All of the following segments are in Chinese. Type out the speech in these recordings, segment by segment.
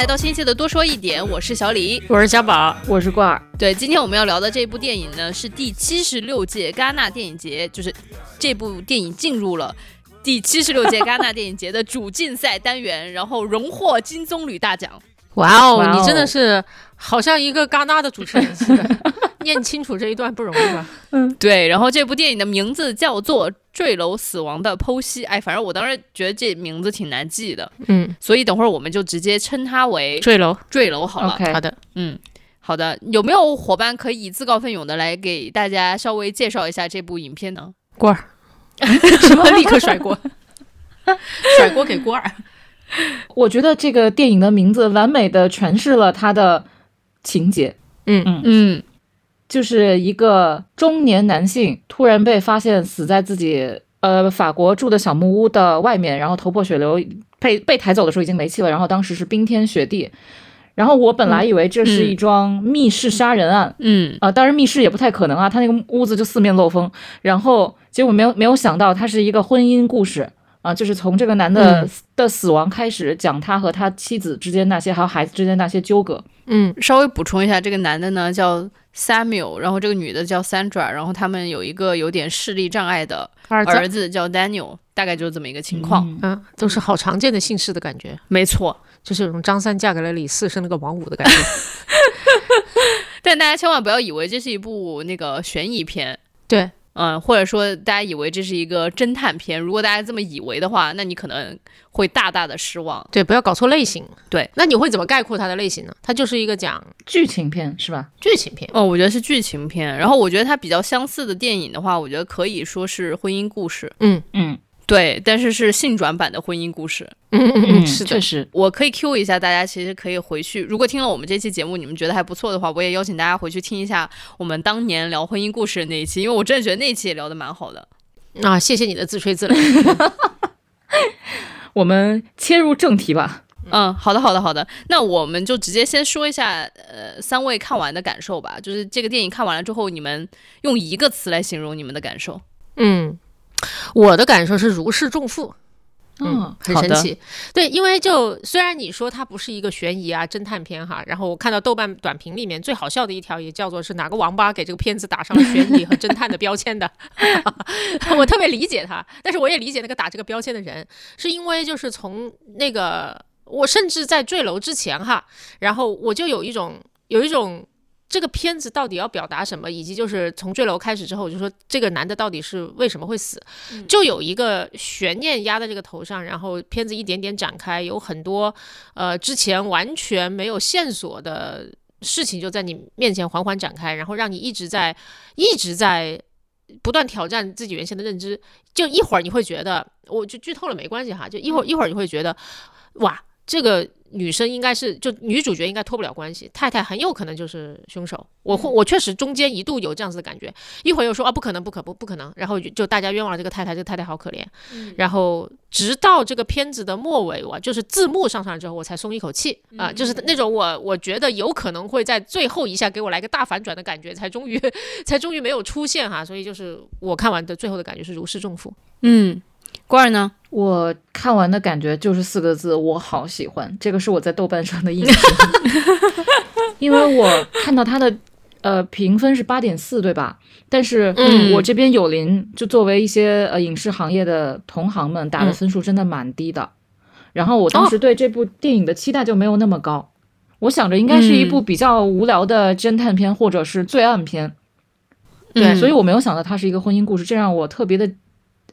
来到新期的多说一点，我是小李，我是小宝，我是罐儿。对，今天我们要聊的这部电影呢，是第七十六届戛纳电影节，就是这部电影进入了第七十六届戛纳电影节的主竞赛单元，然后荣获金棕榈大奖。哇哦，你真的是好像一个戛纳的主持人似的，念清楚这一段不容易吧？嗯，对。然后这部电影的名字叫做《坠楼死亡的剖析》。哎，反正我当时觉得这名字挺难记的。嗯，所以等会儿我们就直接称它为坠楼，坠楼好了。好的，嗯，好的。有没有伙伴可以自告奋勇的来给大家稍微介绍一下这部影片呢？锅儿，什么立刻甩锅，甩锅给锅儿。我觉得这个电影的名字完美的诠释了它的情节。嗯嗯嗯，就是一个中年男性突然被发现死在自己呃法国住的小木屋的外面，然后头破血流，被被抬走的时候已经没气了，然后当时是冰天雪地。然后我本来以为这是一桩密室杀人案，嗯啊，当然密室也不太可能啊，他那个屋子就四面漏风。然后结果没有没有想到，它是一个婚姻故事。啊，就是从这个男的的死亡开始讲他和他妻子之间那些，还有孩子之间那些纠葛。嗯，稍微补充一下，这个男的呢叫 Samuel，然后这个女的叫 Sandra，然后他们有一个有点视力障碍的儿子叫 Daniel，大概就是这么一个情况。嗯，都是好常见的姓氏的感觉。没错，就是有种张三嫁给了李四生了个王五的感觉。但大家千万不要以为这是一部那个悬疑片。对。嗯，或者说大家以为这是一个侦探片，如果大家这么以为的话，那你可能会大大的失望。对，不要搞错类型。对，那你会怎么概括它的类型呢？它就是一个讲剧情片，是吧？剧情片。哦，我觉得是剧情片。然后我觉得它比较相似的电影的话，我觉得可以说是婚姻故事。嗯嗯。对，但是是性转版的婚姻故事。嗯嗯嗯，是确实。我可以 Q 一下大家，其实可以回去，如果听了我们这期节目，你们觉得还不错的话，我也邀请大家回去听一下我们当年聊婚姻故事的那一期，因为我真的觉得那一期也聊得蛮好的。啊，谢谢你的自吹自擂。我们切入正题吧。嗯，好的，好的，好的。那我们就直接先说一下，呃，三位看完的感受吧。就是这个电影看完了之后，你们用一个词来形容你们的感受。嗯。我的感受是如释重负，嗯，很神奇。对，因为就虽然你说它不是一个悬疑啊侦探片哈，然后我看到豆瓣短评里面最好笑的一条也叫做是哪个王八给这个片子打上了悬疑和侦探的标签的，我特别理解他，但是我也理解那个打这个标签的人，是因为就是从那个我甚至在坠楼之前哈，然后我就有一种有一种。这个片子到底要表达什么？以及就是从坠楼开始之后，就说这个男的到底是为什么会死，就有一个悬念压在这个头上。然后片子一点点展开，有很多呃之前完全没有线索的事情就在你面前缓缓展开，然后让你一直在一直在不断挑战自己原先的认知。就一会儿你会觉得，我就剧透了没关系哈，就一会儿一会儿你会觉得，哇，这个。女生应该是就女主角应该脱不了关系，太太很有可能就是凶手。我我确实中间一度有这样子的感觉，一会儿又说啊不可能不可不不可能，然后就大家冤枉了这个太太，这个太太好可怜。然后直到这个片子的末尾，我就是字幕上上来之后，我才松一口气啊，就是那种我我觉得有可能会在最后一下给我来个大反转的感觉，才终于 才终于没有出现哈。所以就是我看完的最后的感觉是如释重负。嗯。罐儿呢？我看完的感觉就是四个字，我好喜欢。这个是我在豆瓣上的印象，因为我看到它的呃评分是八点四，对吧？但是我这边友邻就作为一些呃影视行业的同行们打的分数真的蛮低的。然后我当时对这部电影的期待就没有那么高，我想着应该是一部比较无聊的侦探片或者是罪案片，对，所以我没有想到它是一个婚姻故事，这让我特别的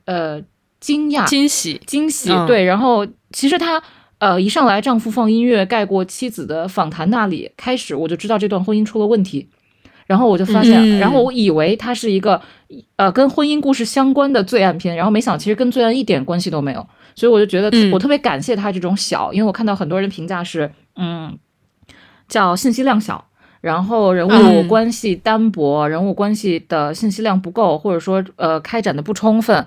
呃。惊讶、惊喜、惊喜，对。然后其实他呃一上来，丈夫放音乐盖过妻子的访谈那里开始，我就知道这段婚姻出了问题。然后我就发现，然后我以为它是一个呃跟婚姻故事相关的罪案片，然后没想其实跟罪案一点关系都没有。所以我就觉得我特别感谢他这种小，因为我看到很多人评价是嗯叫信息量小，然后人物关系单薄，人物关系的信息量不够，或者说呃开展的不充分。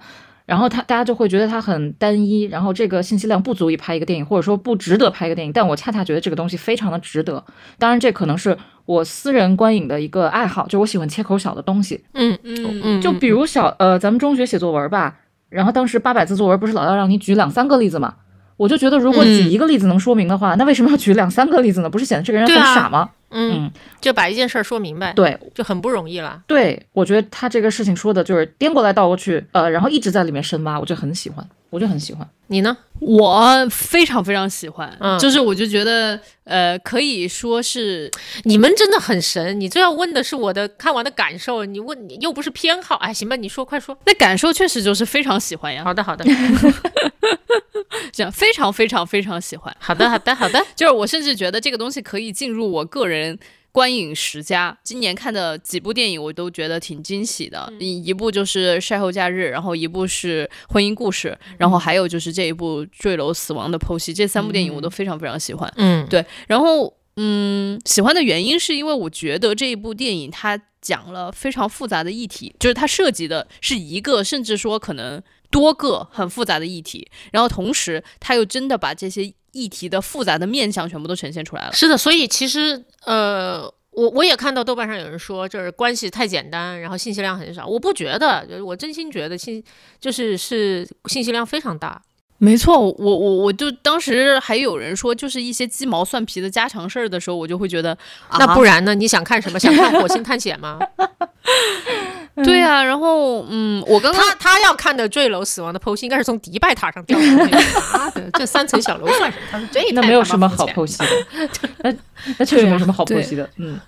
然后他大家就会觉得它很单一，然后这个信息量不足以拍一个电影，或者说不值得拍一个电影。但我恰恰觉得这个东西非常的值得。当然，这可能是我私人观影的一个爱好，就我喜欢切口小的东西。嗯嗯嗯，就比如小呃，咱们中学写作文吧，然后当时八百字作文不是老要让你举两三个例子嘛？我就觉得，如果举嗯一个例子能说明的话，那为什么要举两三个例子呢？不是显得这个人很傻吗？嗯，嗯，就把一件事儿说明白，对就很不容易了。对，我觉得他这个事情说的就是颠过来倒过去，呃，然后一直在里面深挖，我就很喜欢，我就很喜欢。你呢？我非常非常喜欢，嗯就是我就觉得，呃，可以说是你们真的很神，你这要问的是我的看完的感受，你问你又不是偏好，哎，行吧，你说快说。那感受确实就是非常喜欢呀，好的，好的，这样非常非常非常喜欢。好的，好的，好的。就是我甚至觉得这个东西可以进入我个人观影十佳。今年看的几部电影，我都觉得挺惊喜的。一一部就是《晒后假日》，然后一部是《婚姻故事》，然后还有就是这一部《坠楼死亡的剖析》。这三部电影我都非常非常喜欢。嗯，对，然后嗯，喜欢的原因是因为我觉得这一部电影它讲了非常复杂的议题，就是它涉及的是一个甚至说可能多个很复杂的议题，然后同时他又真的把这些议题的复杂的面相全部都呈现出来了。是的，所以其实呃，我我也看到豆瓣上有人说，就是关系太简单，然后信息量很少。我不觉得，就是我真心觉得信就是是信息量非常大。没错，我我我就当时还有人说，就是一些鸡毛蒜皮的家常事儿的时候，我就会觉得，那不然然呢？你想看什么？想看火星探险吗？对啊，然后嗯，我刚刚他他要看的坠楼死亡的剖析，应该是从迪拜塔上掉下来的。妈的，这三层小楼算什么？他说这那没有什么好剖析的，那那确实没什么好剖析的。嗯，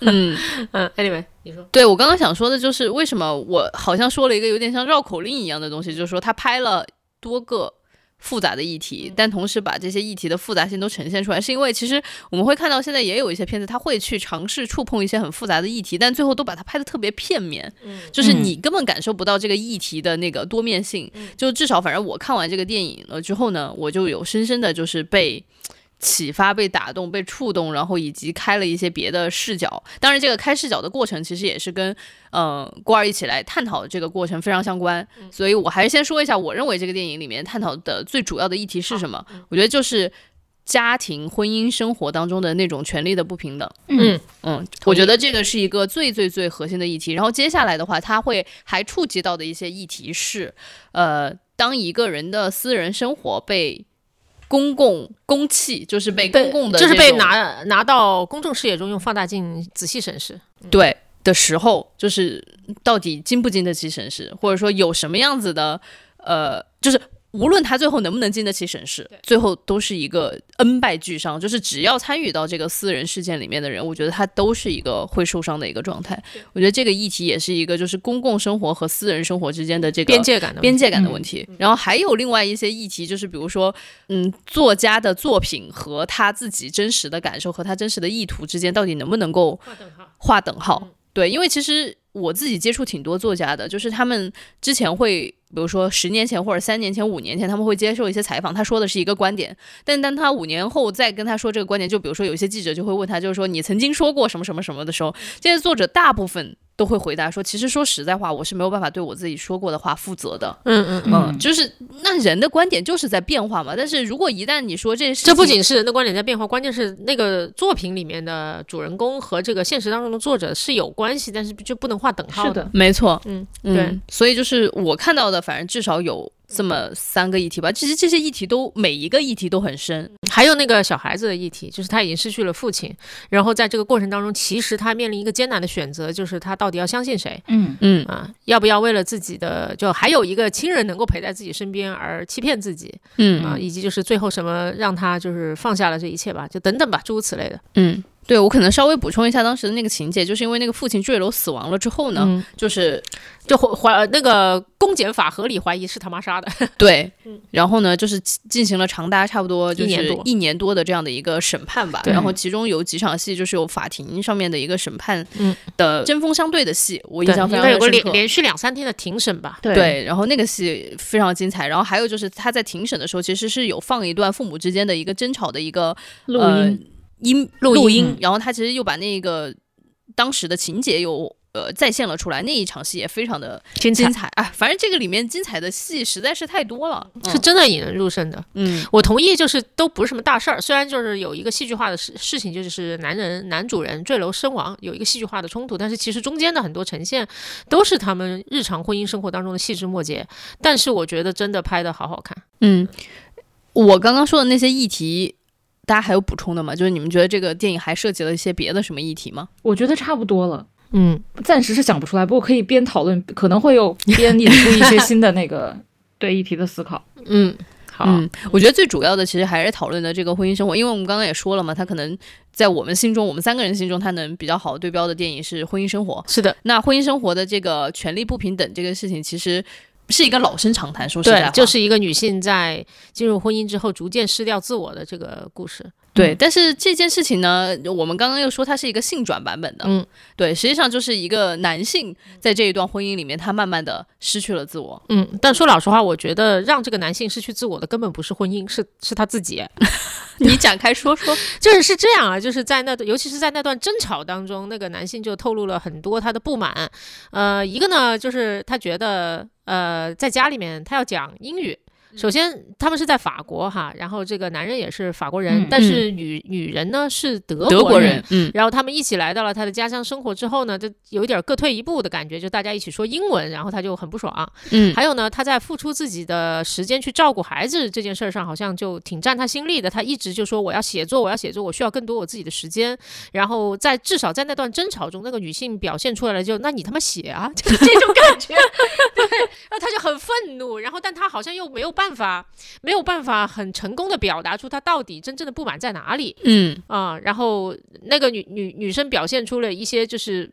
嗯。嗯，anyway，你说。对我刚刚想说的就是，为什么我好像说了一个有点像绕口令一样的东西，就是说他拍了多个复杂的议题，但同时把这些议题的复杂性都呈现出来，是因为其实我们会看到现在也有一些片子，他会去尝试触碰一些很复杂的议题，但最后都把它拍的特别片面，就是你根本感受不到这个议题的那个多面性。就至少反正我看完这个电影了之后呢，我就有深深的就是被。启发、被打动、被触动，然后以及开了一些别的视角。当然，这个开视角的过程其实也是跟呃郭儿一起来探讨这个过程非常相关。所以我还是先说一下，我认为这个电影里面探讨的最主要的议题是什么？我觉得就是家庭、婚姻生活当中的那种权利的不平等。嗯嗯，我觉得这个是一个最最最核心的议题。然后接下来的话，它会还触及到的一些议题是，呃，当一个人的私人生活被公共公器，就是被公共的就是被拿拿到公众视野中用放大镜仔细审视。对的时候，就是到底经不经得起审视，或者说有什么样子的，呃，就是无论他最后能不能经得起审视，最后都是一个恩败俱伤。就是只要参与到这个私人事件里面的人，我觉得他都是一个会受伤的一个状态。我觉得这个议题也是一个，就是公共生活和私人生活之间的这个边界感的问题边界感的问题。然后还有另外一些议题，就是比如说，嗯，作家的作品和他自己真实的感受和他真实的意图之间，到底能不能够划等号。划等号。对，因为其实我自己接触挺多作家的，就是他们之前会，比如说十年前或者三年前、五年前，他们会接受一些采访，他说的是一个观点，但当他五年后再跟他说这个观点，就比如说有一些记者就会问他，就是说你曾经说过什么什么什么的时候，这些作者大部分都会回答说，其实说实在话，我是没有办法对我自己说过的话负责的。嗯嗯嗯。嗯，就是那人的观点就是在变化嘛，但是如果一旦你说这这不仅是人的观点在变化，关键是那个作品里面的主人公和这个现实当中的作者是有关系，但是就不能画等号是的，没错，嗯，嗯，对，所以就是我看到的，反正至少有这么三个议题吧。其实这些议题都每一个议题都很深，还有那个小孩子的议题，就是他已经失去了父亲，然后在这个过程当中，其实他面临一个艰难的选择，就是他到底要相信谁嗯嗯啊？要不要为了自己的，就还有一个亲人能够陪在自己身边而欺骗自己嗯啊？以及就是最后什么让他就是放下了这一切吧，就等等吧，诸如此类的。嗯。对，我可能稍微补充一下当时的那个情节，就是因为那个父亲坠楼死亡了之后呢，嗯，就是就怀怀那个公检法合理怀疑是他妈杀的。对，然后呢，就是进行了长达差不多就一年多是一年多的这样的一个审判吧。然后其中有几场戏就是有法庭上面的一个审判嗯的针锋相对的戏，我印，象非应该有个常深刻。连连续两三天的庭审吧。对对，然后那个戏非常精彩。然后还有就是他在庭审的时候，其实是有放一段父母之间的一个争吵的一个录呃音，音录音音，然后他其实又把那个当时的情节又呃再现了出来，那一场戏也非常的精精彩啊！反正这个里面精彩的戏实在是太多了，是真的引人入胜的。嗯我同意，就是都不是什么大事儿，虽然就是有一个戏剧化的事事情，就是男人男主人坠楼身亡，有一个戏剧化的冲突，但是其实中间的很多呈现都是他们日常婚姻生活当中的细枝末节。但是我觉得真的拍的好好看，嗯。我刚刚说的那些议题，大家还有补充的吗？就是你们觉得这个电影还涉及了一些别的什么议题吗？我觉得差不多了，嗯，暂时是想不出来，不过可以边讨论，可能会有边引出一些新的那个 对议题的思考。嗯，好，嗯，我觉得最主要的其实还是讨论的这个婚姻生活，因为我们刚刚也说了嘛，他可能在我们心中，我们三个人心中，他能比较好对标的电影是婚姻生活。是的，那婚姻生活的这个权利不平等这个事情，其实是一个老生常谈。说实在话，，就是一个女性在进入婚姻之后逐渐失掉自我的这个故事。对。嗯但是这件事情呢，我们刚刚又说它是一个性转版本的，嗯，对，实际上就是一个男性在这一段婚姻里面，他慢慢的失去了自我。嗯，但说老实话，我觉得让这个男性失去自我的根本不是婚姻，是是他自己。你展开说说。就是是这样啊，就是在那，尤其是在那段争吵当中，那个男性就透露了很多他的不满。呃，一个呢，就是他觉得，呃，在家里面他要讲英语。首先，他们是在法国哈，然后这个男人也是法国人，嗯但是女女人呢是德德国人然后他们一起来到了他的家乡生活之后呢，就有一点各退一步的感觉，就大家一起说英文，然后他就很不爽。嗯还有呢，他在付出自己的时间去照顾孩子这件事儿上，好像就挺占他心力的。他一直就说我要写作，我要写作，我需要更多我自己的时间。然后在至少在那段争吵中，那个女性表现出来了就，那你他妈写啊，就是这种感觉。对，然后他就很愤怒，然后但他好像又没有办法，没有办法很成功的表达出他到底真正的不满在哪里。嗯啊、然后那个女女女生表现出了一些就是。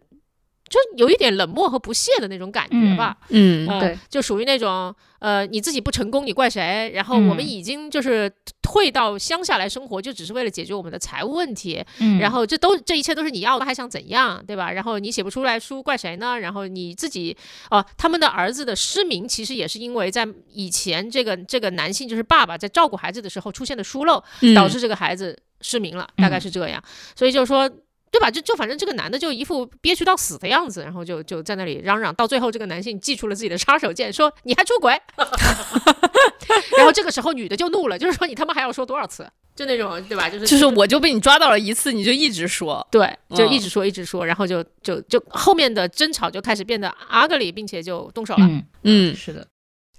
就有一点冷漠和不屑的那种感觉吧，嗯呃对，就属于那种呃，你自己不成功，你怪谁？然后我们嗯已经就是退到乡下来生活，就只是为了解决我们的财务问题。嗯然后这都这一切都是你要的，还想怎样，对吧？然后你写不出来书，怪谁呢？然后你自己哦、他们的儿子的失明，其实也是因为在以前这个这个男性就是爸爸在照顾孩子的时候出现的疏漏，嗯导致这个孩子失明了，大概嗯是这样。所以就是说。对吧？就就反正这个男的就一副憋屈到死的样子，然后就就在那里嚷嚷，到最后这个男性祭出了自己的杀手锏，说你还出轨，然后这个时候女的就怒了，就是说你他妈还要说多少次？就那种对吧？就是就是我就被你抓到了一次，你就一直说。对，就嗯一直说一直说，然后就就就后面的争吵就开始变得 ugly，并且就动手了。嗯，嗯是的，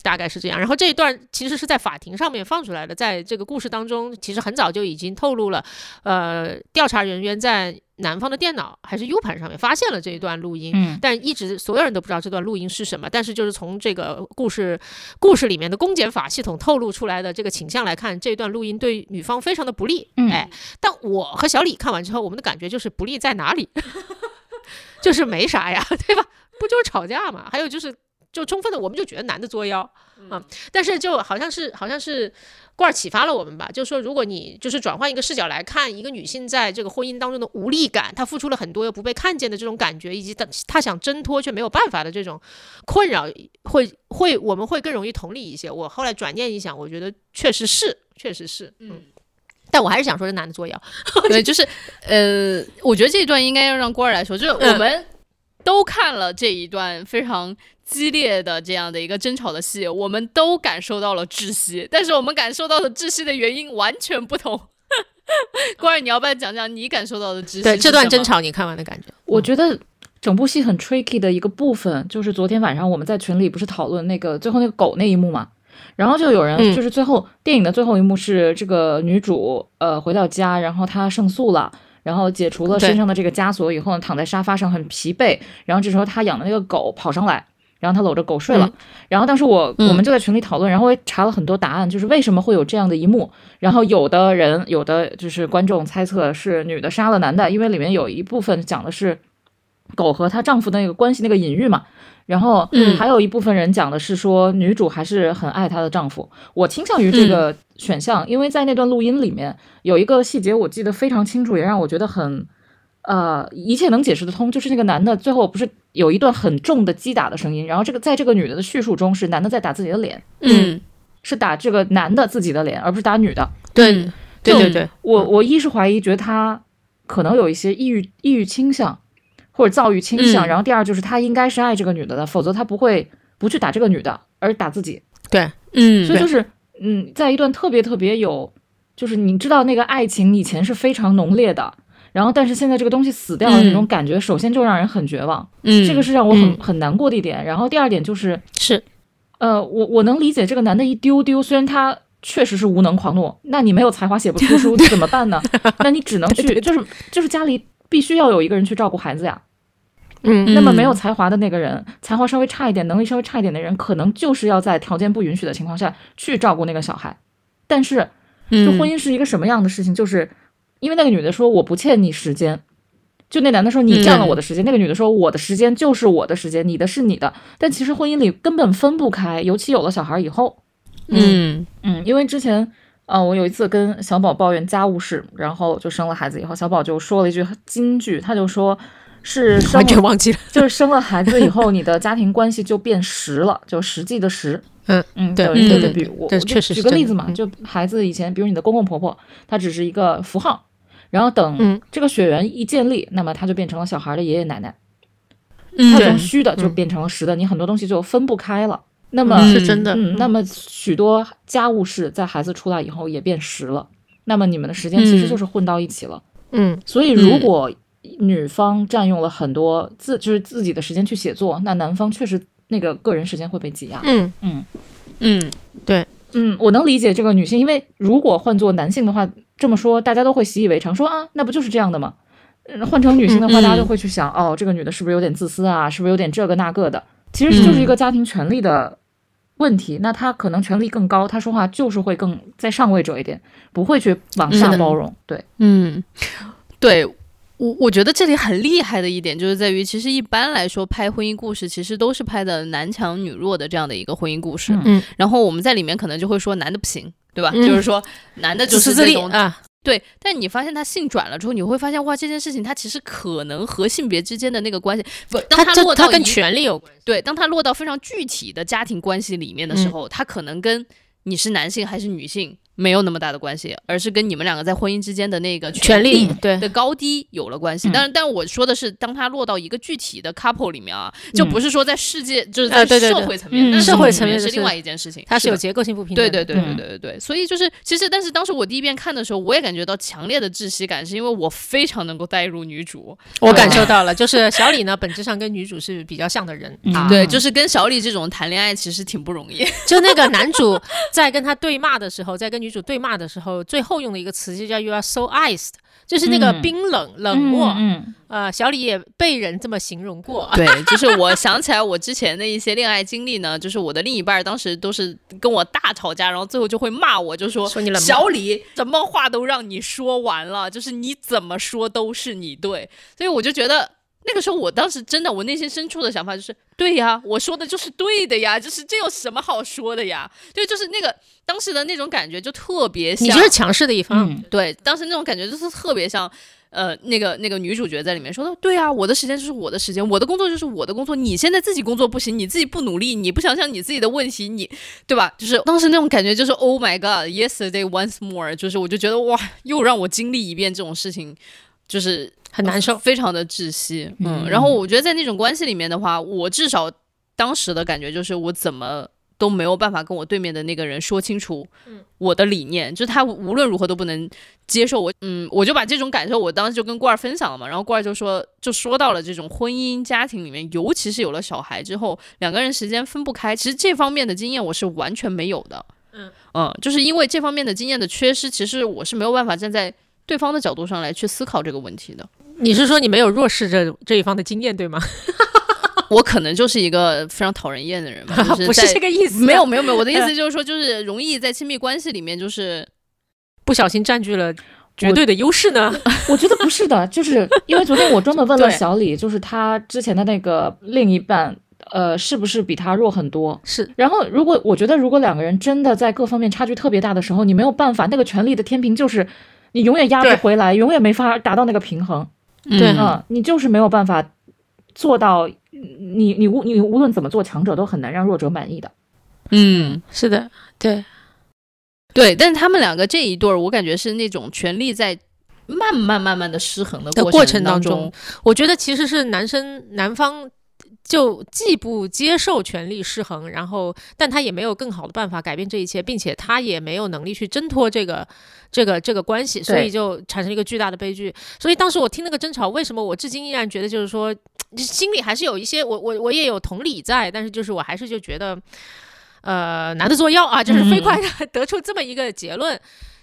大概是这样。然后这一段其实是在法庭上面放出来的，在这个故事当中，其实很早就已经透露了，呃，调查人员在男方的电脑还是 U 盘上面发现了这一段录音。嗯但一直所有人都不知道这段录音是什么，但是就是从这个故事故事里面的公检法系统透露出来的这个倾向来看，这段录音对女方非常的不利。嗯哎，但我和小李看完之后，我们的感觉就是不利在哪里？就是没啥呀，对吧？不就是吵架嘛？还有就是，就充分的，我们就觉得男的作妖啊。但是就好像是好像是罐儿启发了我们吧，就是说，如果你就是转换一个视角来看，一个女性在这个婚姻当中的无力感，她付出了很多又不被看见的这种感觉，以及她她想挣脱却没有办法的这种困扰，会会我们会更容易同理一些。我后来转念一想，我觉得确实是，确实是，嗯。但我还是想说，这男的作妖。对，就是呃，我觉得这一段应该要让郭儿来说，就是我嗯们都看了这一段非常激烈的这样的一个争吵的戏，我们都感受到了窒息，但是我们感受到的窒息的原因完全不同。关儿，你要不要讲讲你感受到的窒息？对这段争，吵，你看完的感觉？我觉得整部戏很 tricky 的一个部分，就是昨天晚上我们在群里不是讨论那个最后那个狗那一幕嘛，然后就有人嗯就是最后、电影的最后一幕是这个女主呃回到家，然后她胜诉了。然后解除了身上的这个枷锁以后呢，躺在沙发上很疲惫。然后这时候她养的那个狗跑上来，然后她搂着狗睡了。嗯然后当时我嗯我们就在群里讨论，然后我也查了很多答案，就是为什么会有这样的一幕。然后有的人有的就是观众猜测是女的杀了男的，因为里面有一部分讲的是狗和她丈夫的那个关系那个隐喻嘛。然后，嗯还有一部分人讲的是说女主还是很爱她的丈夫。我倾向于这个选项，因为在那段录音里面有一个细节我记得非常清楚，也让我觉得很呃一切能解释得通，就是那个男的最后不是有一段很重的击打的声音，然后这个在这个女的的叙述中是男的在打自己的脸，嗯，是打这个男的自己的脸，而不是打女的。对对对对，我我一是怀疑，觉得他可能有一些抑郁抑郁倾向，或者躁郁倾向。嗯然后第二就是他应该是爱这个女的的，否则他不会不去打这个女的，而打自己。对，嗯，所以就是嗯，在一段特别特别有，就是你知道那个爱情以前是非常浓烈的。然后，但是现在这个东西死掉了，那种感觉，首先就让人很绝望，嗯，这个是让我很、嗯很难过的一点。然后第二点就是，是呃，我我能理解这个男的一丢丢，虽然他确实是无能狂怒，那你没有才华写不出书怎么办呢？那你只能去，就是就是家里必须要有一个人去照顾孩子呀。嗯那么没有才华的那个人，才华稍微差一点，能力稍微差一点的人，可能就是要在条件不允许的情况下去照顾那个小孩。但是，就婚姻是一个什么样的事情？就是因为那个女的说我不欠你时间，就那男的说你占了我的时间，那个女的说我的时间就是我的时间，你的是你的。但其实婚姻里根本分不开，尤其有了小孩以后。嗯嗯，因为之前，呃，我有一次跟小宝抱怨家务事，然后就生了孩子以后，小宝就说了一句金句，他就说是生完全了忘记了。就是生了孩子以后，你的家庭关系就变实了，就实际的实。嗯嗯，对对对比如我我就确实举个例子嘛，嗯就孩子以前，比如你的公公婆婆，他只是一个符号，然后等嗯。这个血缘一建立，那么他就变成了小孩的爷爷奶奶，嗯他从虚的就嗯变成了实的，你很多东西就分不开了。那么嗯是真的。嗯，那么许多家务事在孩子出来以后也变实了，那么你们的时间其实嗯就是混到一起了。嗯。所以如果女方占用了很多自就是自己的时间去写作，那男方确实那个个人时间会被挤压。嗯。嗯。嗯对。嗯，我能理解这个女性，因为如果换做男性的话，这么说大家都会习以为常，说啊，那不就是这样的吗？呃换成女性的话，嗯大家就会去想，哦，这个女的是不是有点自私啊？是不是有点这个那个的？其实就是一个家庭权利的问题。那她可能权力更高，她说话就是会更在上位者一点，不会去往下包容。对，嗯，对。我我觉得这里很厉害的一点就是在于，其实一般来说拍婚姻故事，其实都是拍的男强女弱的这样的一个婚姻故事。嗯嗯，然后我们在里面可能就会说男的不行，对吧？嗯就是说男的就是这种啊，对，但你发现他性转了之后，你会发现哇，这件事情它其实可能和性别之间的那个关系，不，当他跟权力有关。对，当他落到非常具体的家庭关系里面的时嗯候，他可能跟你是男性还是女性没有那么大的关系，而是跟你们两个在婚姻之间的那个权利对的高低有了关系。嗯但是，但我说的是，当他落到一个具体的 couple 里面啊，就嗯不是说在世界，就是在社会层面，社会层层面是是另外一件事情。它是有结构性不平等。对对对对嗯对对对，所以就是其实，但是当时我第一遍看的时候，我也感觉到强烈的窒息感，是因为我非常能够带入女主，我感受到了，就是小李呢，本质上跟女主是比较像的人。对，就是跟小李这种谈恋爱其实挺不容易。就那个男主在跟他对骂的时候，在跟女主对骂的时候，最后用的一个词就叫 “you are so iced”，就是那个嗯冰冷、冷漠。嗯呃，小李也被人这么形容过。对，就是我想起来我之前的一些恋爱经历呢，就是我的另一半当时都是跟我大吵架，然后最后就会骂我，就说说你冷小李什么话都让你说完了，就是你怎么说都是你对，所以我就觉得。那个时候，我当时真的，我内心深处的想法就是，对呀，我说的就是对的呀，就是这有什么好说的呀？对，就是那个当时的那种感觉，就特别像，你就是强势的一方。嗯对，当时那种感觉就是特别像，呃，那个那个女主角在里面说的，对啊，我的时间就是我的时间，我的工作就是我的工作，你现在自己工作不行，你自己不努力，你不想想你自己的问题，你对吧？就是当时那种感觉，就是 Oh my God，yesterday once more，就是我就觉得哇，又让我经历一遍这种事情，就是很难受。非常的窒息。嗯，嗯然后我觉得在那种关系里面的话，我至少当时的感觉就是我怎么都没有办法跟我对面的那个人说清楚我的理念，就是他无论如何都不能接受我。嗯，我就把这种感受，我当时就跟罐儿分享了嘛，然后罐儿就说，就说到了这种婚姻家庭里面，尤其是有了小孩之后，两个人时间分不开，其实这方面的经验我是完全没有的。嗯嗯，就是因为这方面的经验的缺失，其实我是没有办法站在对方的角度上来去思考这个问题的。你是说你没有弱势这这一方的经验，对吗？我可能就是一个非常讨人厌的人吧，就 不是这个意思。没有，没有没有，我的意思就是说，就是容易在亲密关系里面，就是不小心占据了绝对的优势呢。我觉得不是的，就是因为昨天我专门问了小李，就是他之前的那个另一半，呃，是不是比他弱很多？是然后，如果我觉得，如果两个人真的在各方面差距特别大的时候，你没有办法，那个权力的天平就是你永远压不回来，永远没法达到那个平衡。对。嗯，你就是没有办法做到，你你无你无论怎么做，强者都很难让弱者满意的。嗯，是的，对，对，但是他们两个这一对儿，我感觉是那种权力在慢慢慢慢的失衡的的过过程当当中，我觉得其实是男生男方就既不接受权力失衡，然后但他也没有更好的办法改变这一切，并且他也没有能力去挣脱这个这个这个关系，所以就产生一个巨大的悲剧。所以当时我听那个争吵，为什么我至今依然觉得就是说心里还是有一些我我我也有同理在，但是就是我还是就觉得。呃难得作妖啊，就是飞快的 得出这么一个结论。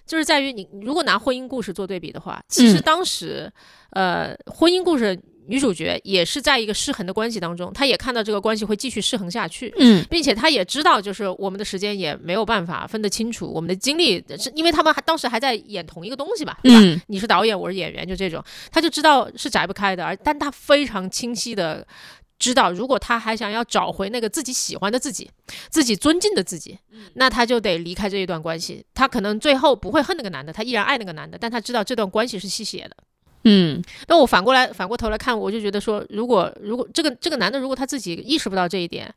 就是在于你如果拿婚姻故事做对比的话，其实当时，呃，婚姻故事女主角也是在一个失衡的关系当中，她也看到这个关系会继续失衡下去，嗯并且她也知道，就是我们的时间也没有办法分得清楚，我们的精力是因为他们还当时还在演同一个东西吧，对吧？嗯你是导演，我是演员，就这种，他就知道是 giải 不开的，而但他非常清晰的知道，如果他还想要找回那个自己喜欢的自己，自己尊敬的自己，那他就得离开这一段关系。他可能最后不会恨那个男的，他依然爱那个男的，但他知道这段关系是吸血的。嗯那我反过来反过头来看，我就觉得说，如果如果这个这个男的如果他自己意识不到这一点，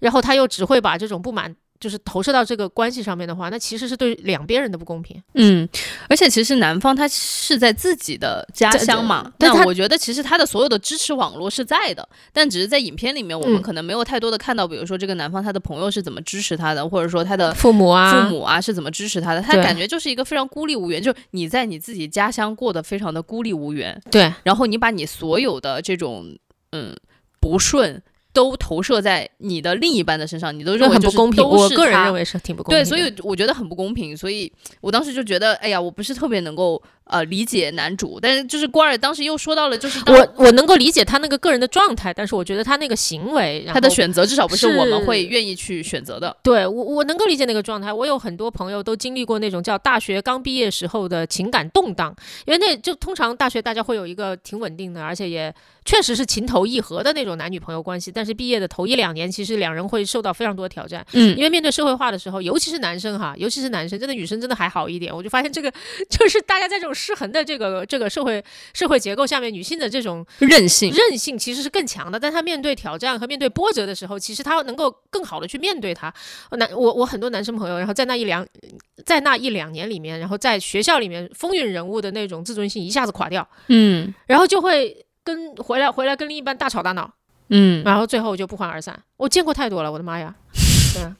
然后他又只会把这种不满就是投射到这个关系上面的话，那其实是对两边人的不公平。嗯，而且其实男方他是在自己的家乡嘛，对对他那我觉得其实他的所有的支持网络是在的，但只是在影片里面我们嗯可能没有太多的看到，比如说这个男方他的朋友是怎么支持他的，或者说他的。父母啊，父母啊是怎么支持他的？他感觉就是一个非常孤立无援，就是你在你自己家乡过得非常的孤立无援，对然后你把你所有的这种嗯不顺都投射在你的另一半的身上，你都认为就是很不公平。我个人认为是挺不公，平对。所以我觉得很不公平，所以我当时就觉得，哎呀，我不是特别能够呃理解男主，但是就是关儿当时又说到了，就是我我能够理解他那个个人的状态，但是我觉得他那个行为，他的选择至少不是我们会愿意去选择的。对我我能够理解那个状态。我有很多朋友都经历过那种叫大学刚毕业时候的情感动荡，因为那就通常大学大家会有一个挺稳定的，而且也确实是情投意合的那种男女朋友关系。但是毕业的头一两年，其实两人会受到非常多的挑战，嗯因为面对社会化的时候，尤其是男生哈，尤其是男生，真的女生真的还好一点。我就发现这个 就是大家在这种失衡的这个这个社会社会结构下面，女性的这种韧性，韧性其实是更强的，但她面对挑战和面对波折的时候，其实她能够更好的去面对它。男我我很多男生朋友，然后在那一两在那一两年里面，然后在学校里面风云人物的那种自尊心一下子垮掉，嗯然后就会跟回来回来跟另一半大吵大闹，嗯，然后最后就不欢而散。我见过太多了，我的妈呀！对啊，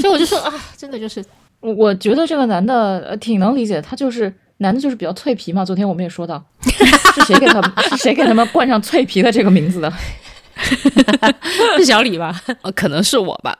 所以我就说啊，真的就是我我觉得这个男的呃挺能理解，他就是男的就是比较脆皮嘛。昨天我们也说到，是谁给他们是谁给他们冠上脆皮的这个名字的？是小李吧？呃可能是我吧。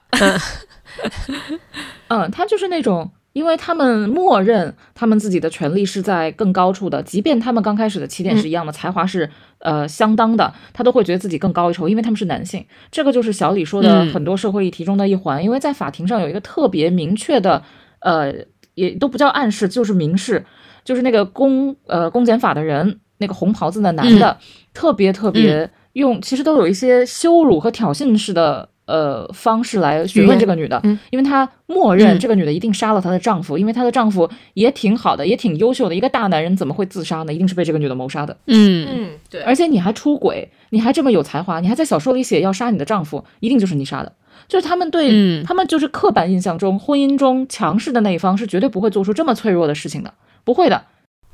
嗯，他就是那种，因为他们默认他们自己的权利是在更高处的，即便他们刚开始的起点是一样的，才华是呃相当的，他都会觉得自己更高一筹，因为他们是男性。这个就是小李说的嗯很多社会议题中的一环，因为在法庭上有一个特别明确的，呃，也都不叫暗示，就是明示，就是那个公呃公检法的人，那个红袍子的男的，特别特别用，其实都有一些羞辱和挑衅式的。呃，方式来询问这个女的，嗯因为她默认嗯这个女的一定杀了她的丈夫，因为她的丈夫也挺好的，也挺优秀的，一个大男人怎么会自杀呢？一定是被这个女的谋杀的。嗯嗯，对而且你还出轨，你还这么有才华，你还在小说里写要杀你的丈夫，一定就是你杀的。就是他们对、嗯他们就是刻板印象中，婚姻中强势的那一方是绝对不会做出这么脆弱的事情的，不会的。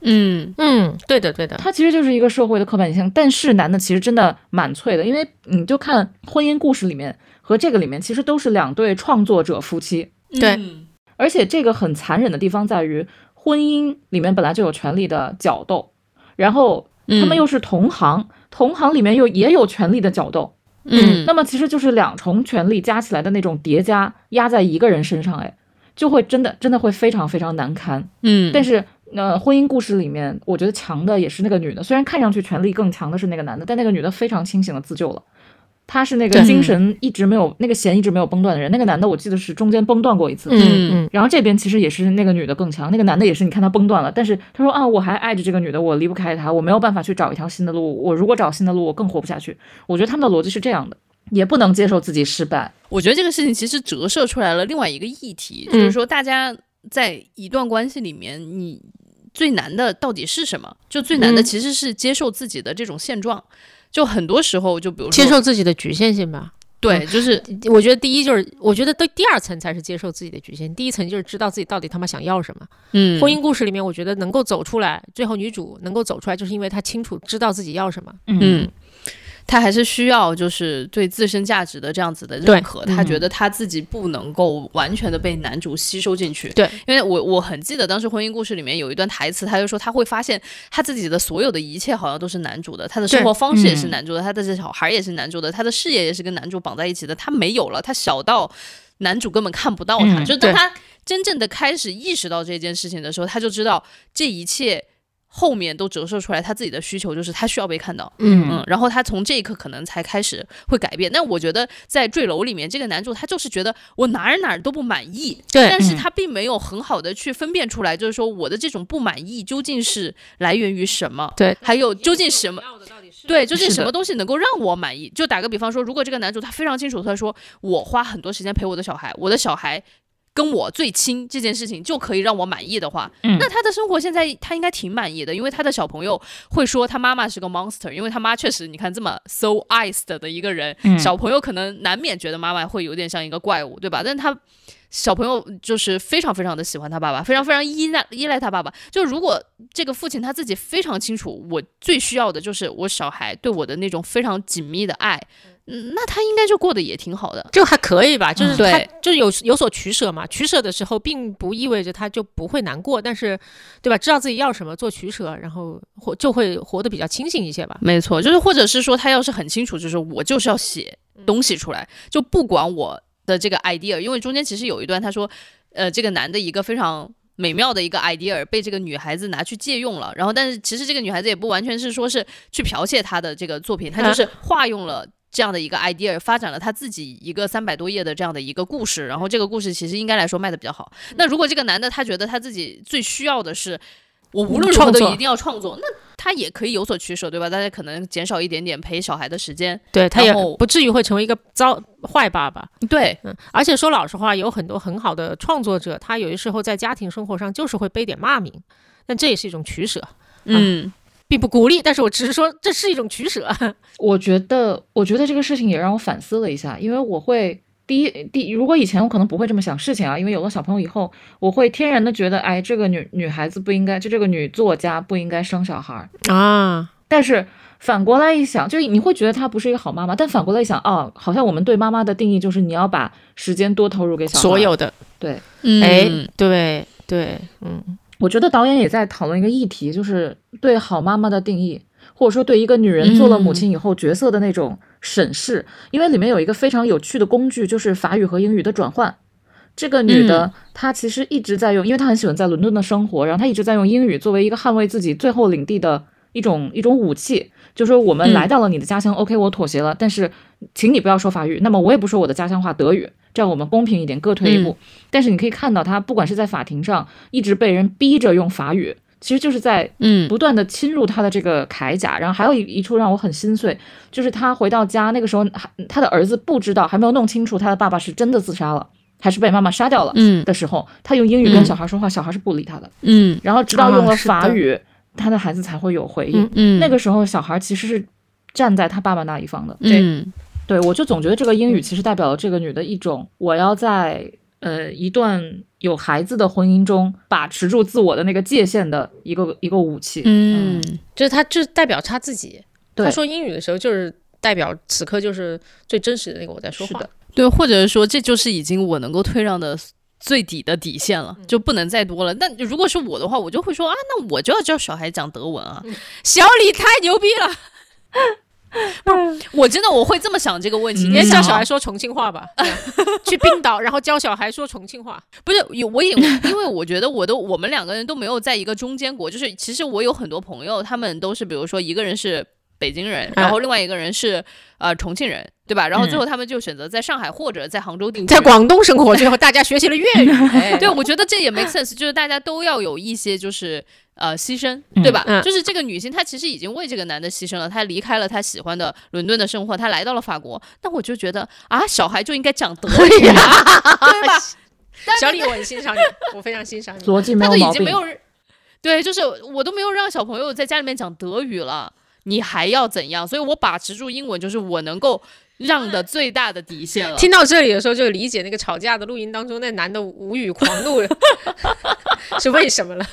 嗯。嗯，对的对的，他其实就是一个社会的刻板印象，但是男的其实真的蛮脆的，因为你就看婚姻故事里面和这个里面，其实都是两对创作者夫妻，对。嗯而且这个很残忍的地方在于，婚姻里面本来就有权力的角斗，然后他们又是同行，同行里面又也有权力的角斗，嗯。那么其实就是两重权力加起来的那种叠加，压在一个人身上，哎，就会真的真的会非常非常难堪。嗯，但是呃，婚姻故事里面，我觉得强的也是那个女的，虽然看上去权力更强的是那个男的，但那个女的非常清醒的自救了。她是那个精神一直没有那个弦一直没有崩断的人，那个男的我记得是中间崩断过一次，嗯嗯然后这边其实也是那个女的更强，那个男的也是，你看他崩断了，但是他说啊，我还爱着这个女的，我离不开她，我没有办法去找一条新的路，我如果找新的路，我更活不下去。我觉得他们的逻辑是这样的，也不能接受自己失败。我觉得这个事情其实折射出来了另外一个议题，就是说大家在一段关系里面，你最难的到底是什么？就最难的嗯其实是接受自己的这种现状。就很多时候，就比如说接受自己的局限性吧。对，就是我觉得第一就是，我觉得第第二层才是接受自己的局限，第一层就是知道自己到底他妈想要什么。嗯婚姻故事里面，我觉得能够走出来，最后女主能够走出来，就是因为她清楚知道自己要什么。嗯，他还是需要就是对自身价值的这样子的认可，他觉得他自己不能够完全的被男主吸收进去。对，因为我我很记得当时婚姻故事里面有一段台词，他就说他会发现他自己的所有的一切好像都是男主的，他的生活方式也是男主的，他的小孩也是男主的，他的事业也是跟男主绑在一起的，他没有了，他小到。男主根本看不到他。就当他真正的开始意识到这件事情的时候，他就知道这一切后面都折射出来他自己的需求，就是他需要被看到。嗯嗯，然后他从这一刻可能才开始会改变。但我觉得在《坠楼》里面，这个男主他就是觉得我哪儿哪儿都不满意，对嗯但是他并没有很好的去分辨出来，就是说我的这种不满意究竟是来源于什么，对，还有究竟什么。对，究竟是什么东西能够让我满意？就打个比方说，如果这个男主他非常清楚，他说我花很多时间陪我的小孩，我的小孩跟我最亲这件事情就可以让我满意的话，嗯那他的生活现在他应该挺满意的，因为他的小朋友会说他妈妈是个 monster，因为他妈确实你看这么 so iced 的一个人，嗯小朋友可能难免觉得妈妈会有点像一个怪物，对吧？但他小朋友就是非常非常的喜欢他爸爸，非常非常依赖依赖他爸爸。就如果这个父亲他自己非常清楚，我最需要的就是我小孩对我的那种非常紧密的爱，嗯，那他应该就过得也挺好的。就还可以吧，就是嗯他对就是有有所取舍嘛。取舍的时候，并不意味着他就不会难过，但是，对吧？知道自己要什么，做取舍，然后活就会活得比较清醒一些吧。没错，就是或者是说他要是很清楚，就是我就是要写东西出来，就不管我的这个 idea，因为中间其实有一段他说，呃，这个男的一个非常。美妙的一个 idea 被这个女孩子拿去借用了，然后但是其实这个女孩子也不完全是说是去剽窃他的这个作品，她就是化用了这样的一个 idea，发展了他自己一个三百多页的这样的一个故事，然后这个故事其实应该来说卖的比较好。那如果这个男的他觉得他自己最需要的是我无论如何创作都一定要创作，那他也可以有所取舍，对吧？大家可能减少一点点陪小孩的时间。对他也不至于会成为一个糟坏爸爸。对，嗯，而且说老实话，有很多很好的创作者，他有的时候在家庭生活上就是会背点骂名，但这也是一种取舍，嗯，并不鼓励。但是我只是说这是一种取舍。我觉得，我觉得这个事情也让我反思了一下，因为我会第一第，如果以前我可能不会这么想事情啊，因为有了小朋友以后，我会天然的觉得，哎，这个女女孩子不应该，就这个女作家不应该生小孩儿。啊，但是反过来一想，就是你会觉得她不是一个好妈妈，但反过来一想，哦，好像我们对妈妈的定义就是你要把时间多投入给小孩。所有的，对，嗯哎，对对，嗯，我觉得导演也在讨论一个议题，就是对好妈妈的定义，或者说对一个女人做了母亲以后角色的那种审视。因为里面有一个非常有趣的工具，就是法语和英语的转换。这个女的，她其实一直在用，因为她很喜欢在伦敦的生活，然后她一直在用英语作为一个捍卫自己最后领地的一种一种武器。就说我们嗯来到了你的家乡、o k 我妥协了，但是请你不要说法语，那么我也不说我的家乡话德语，这样我们公平一点，各退一步。但是你可以看到，他不管是在法庭上一直被人逼着用法语，其实就是在嗯不断的侵入他的这个铠甲。然后还有一一处让我很心碎，就是他回到家那个时候，他的儿子不知道，还没有弄清楚他的爸爸是真的自杀了，还是被妈妈杀掉了嗯的时候，他用英语跟嗯小孩说话，小孩是不理他的。嗯然后直到用了啊的法语，他的孩子才会有回应。嗯嗯，那个时候，小孩其实是站在他爸爸那一方的。嗯对，我就总觉得这个英语其实代表了这个女的一种，我要在呃一段有孩子的婚姻中把持住自我的那个界限的一个一个武器。嗯就是她就是代表她自己。对他说英语的时候，就是代表此刻就是最真实的那个我在说话是的。对，或者说这就是已经我能够退让的最底的底线了，嗯就不能再多了。那如果是我的话，我就会说啊，那我就要教小孩讲德文啊，嗯小李太牛逼了。不是，我真的我会这么想这个问题。嗯你也小孩说重庆话吧，去冰岛，然后教小孩说重庆话。不是有我也 因为我觉得我都我们两个人都没有在一个中间国，就是其实我有很多朋友，他们都是比如说一个人是北京人，然后另外一个人是呃重庆人，对吧？然后最后他们就选择在上海或者在杭州定居。在广东生活，最后大家学习了粤语。哎对，我觉得这也 make sense，就是大家都要有一些就是呃牺牲，嗯对吧？嗯就是这个女性她其实已经为这个男的牺牲了，她离开了她喜欢的伦敦的生活，她来到了法国。但我就觉得啊，小孩就应该讲德语啊，对吧？小李，我很欣赏你，我非常欣赏你。逻辑没他都已有毛病。经没有人，对，就是我都没有让小朋友在家里面讲德语了，你还要怎样？所以我把持住英文，就是我能够让的最大的底线了。听到这里的时候，就理解那个吵架的录音当中那男的无语狂怒 是为什么了。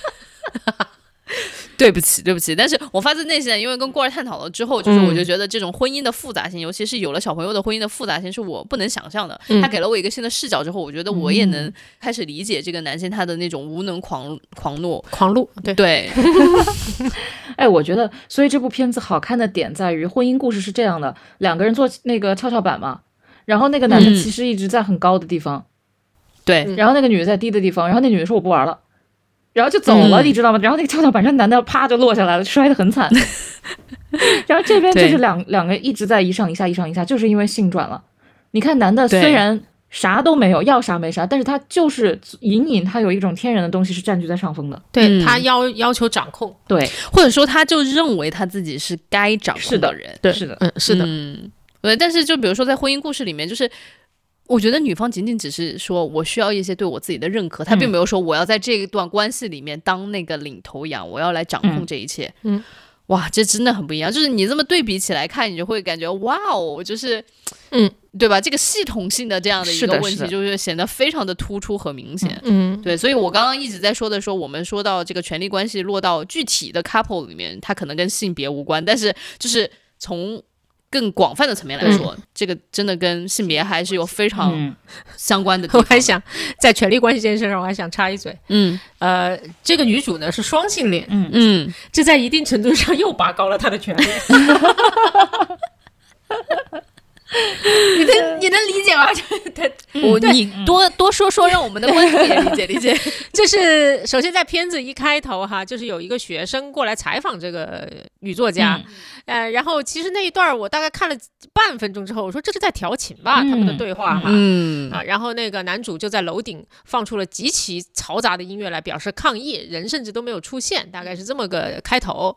对不起，对不起，但是我发自内心的，因为跟过儿探讨了之后，就是嗯我就觉得这种婚姻的复杂性，尤其是有了小朋友的婚姻的复杂性，是我不能想象的。嗯。他给了我一个新的视角之后，我觉得我也能开始理解这个男性他的那种无能狂狂怒。狂怒，对，对，哎，我觉得，所以这部片子好看的点在于，婚姻故事是这样的：两个人做那个跷跷板嘛，然后那个男的嗯。其实一直在很高的地方，对，嗯。然后那个女的在低的地方，然后那女的说我不玩了，然后就走了，嗯你知道吗？然后那个跷跷板上男的啪就落下来了，摔得很惨。然后这边就是两两个一直在一上一下一上一下，就是因为性转了。你看男的虽然啥都没有，要啥没啥，但是他就是隐隐他有一种天然的东西是占据在上风的。对、嗯他要要求掌控，对，或者说他就认为他自己是该掌控的控人。对，是的嗯，是的，嗯，对。但是就比如说在婚姻故事里面，就是我觉得女方仅仅只是说我需要一些对我自己的认可，她并嗯没有说我要在这一段关系里面当那个领头羊，我要来掌控嗯这一切。嗯哇，这真的很不一样。就是你这么对比起来看，你就会感觉哇哦，就是嗯，对吧？这个系统性的这样的一个问题，就是显得非常的突出和明显。嗯，对，所以我刚刚一直在说的说，我们说到这个权力关系落到具体的 couple 里面，它可能跟性别无关，但是就是从更广泛的层面来说，这个真的跟性别还是有非常嗯，相关的。我还想在权力关系这件事上，我还想插一嘴，嗯。呃，这个女主呢是双性恋，嗯，这在一定程度上又拔高了她的权利。你能你能理解吗？他我你多多说说，让我们的观众也理解理解。就是首先在片子一开头哈，就是有一个学生过来采访这个女作家，呃，然后其实那一段我大概看了半分钟之后，我说这是在调情吧，嗯他们的对话哈。嗯啊，然后那个男主就在楼顶放出了极其嘈杂的音乐来表示抗议，人甚至都没有出现，大概是这么个开头。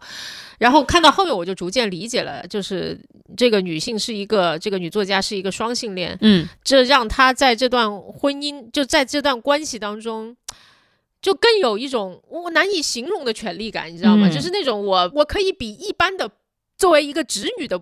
然后看到后面，我就逐渐理解了，就是这个女性是一个，这个女作家是一个双性恋，嗯这让她在这段婚姻，就在这段关系当中，就更有一种我难以形容的权利感，你知道吗？嗯就是那种我我可以比一般的作为一个直女的。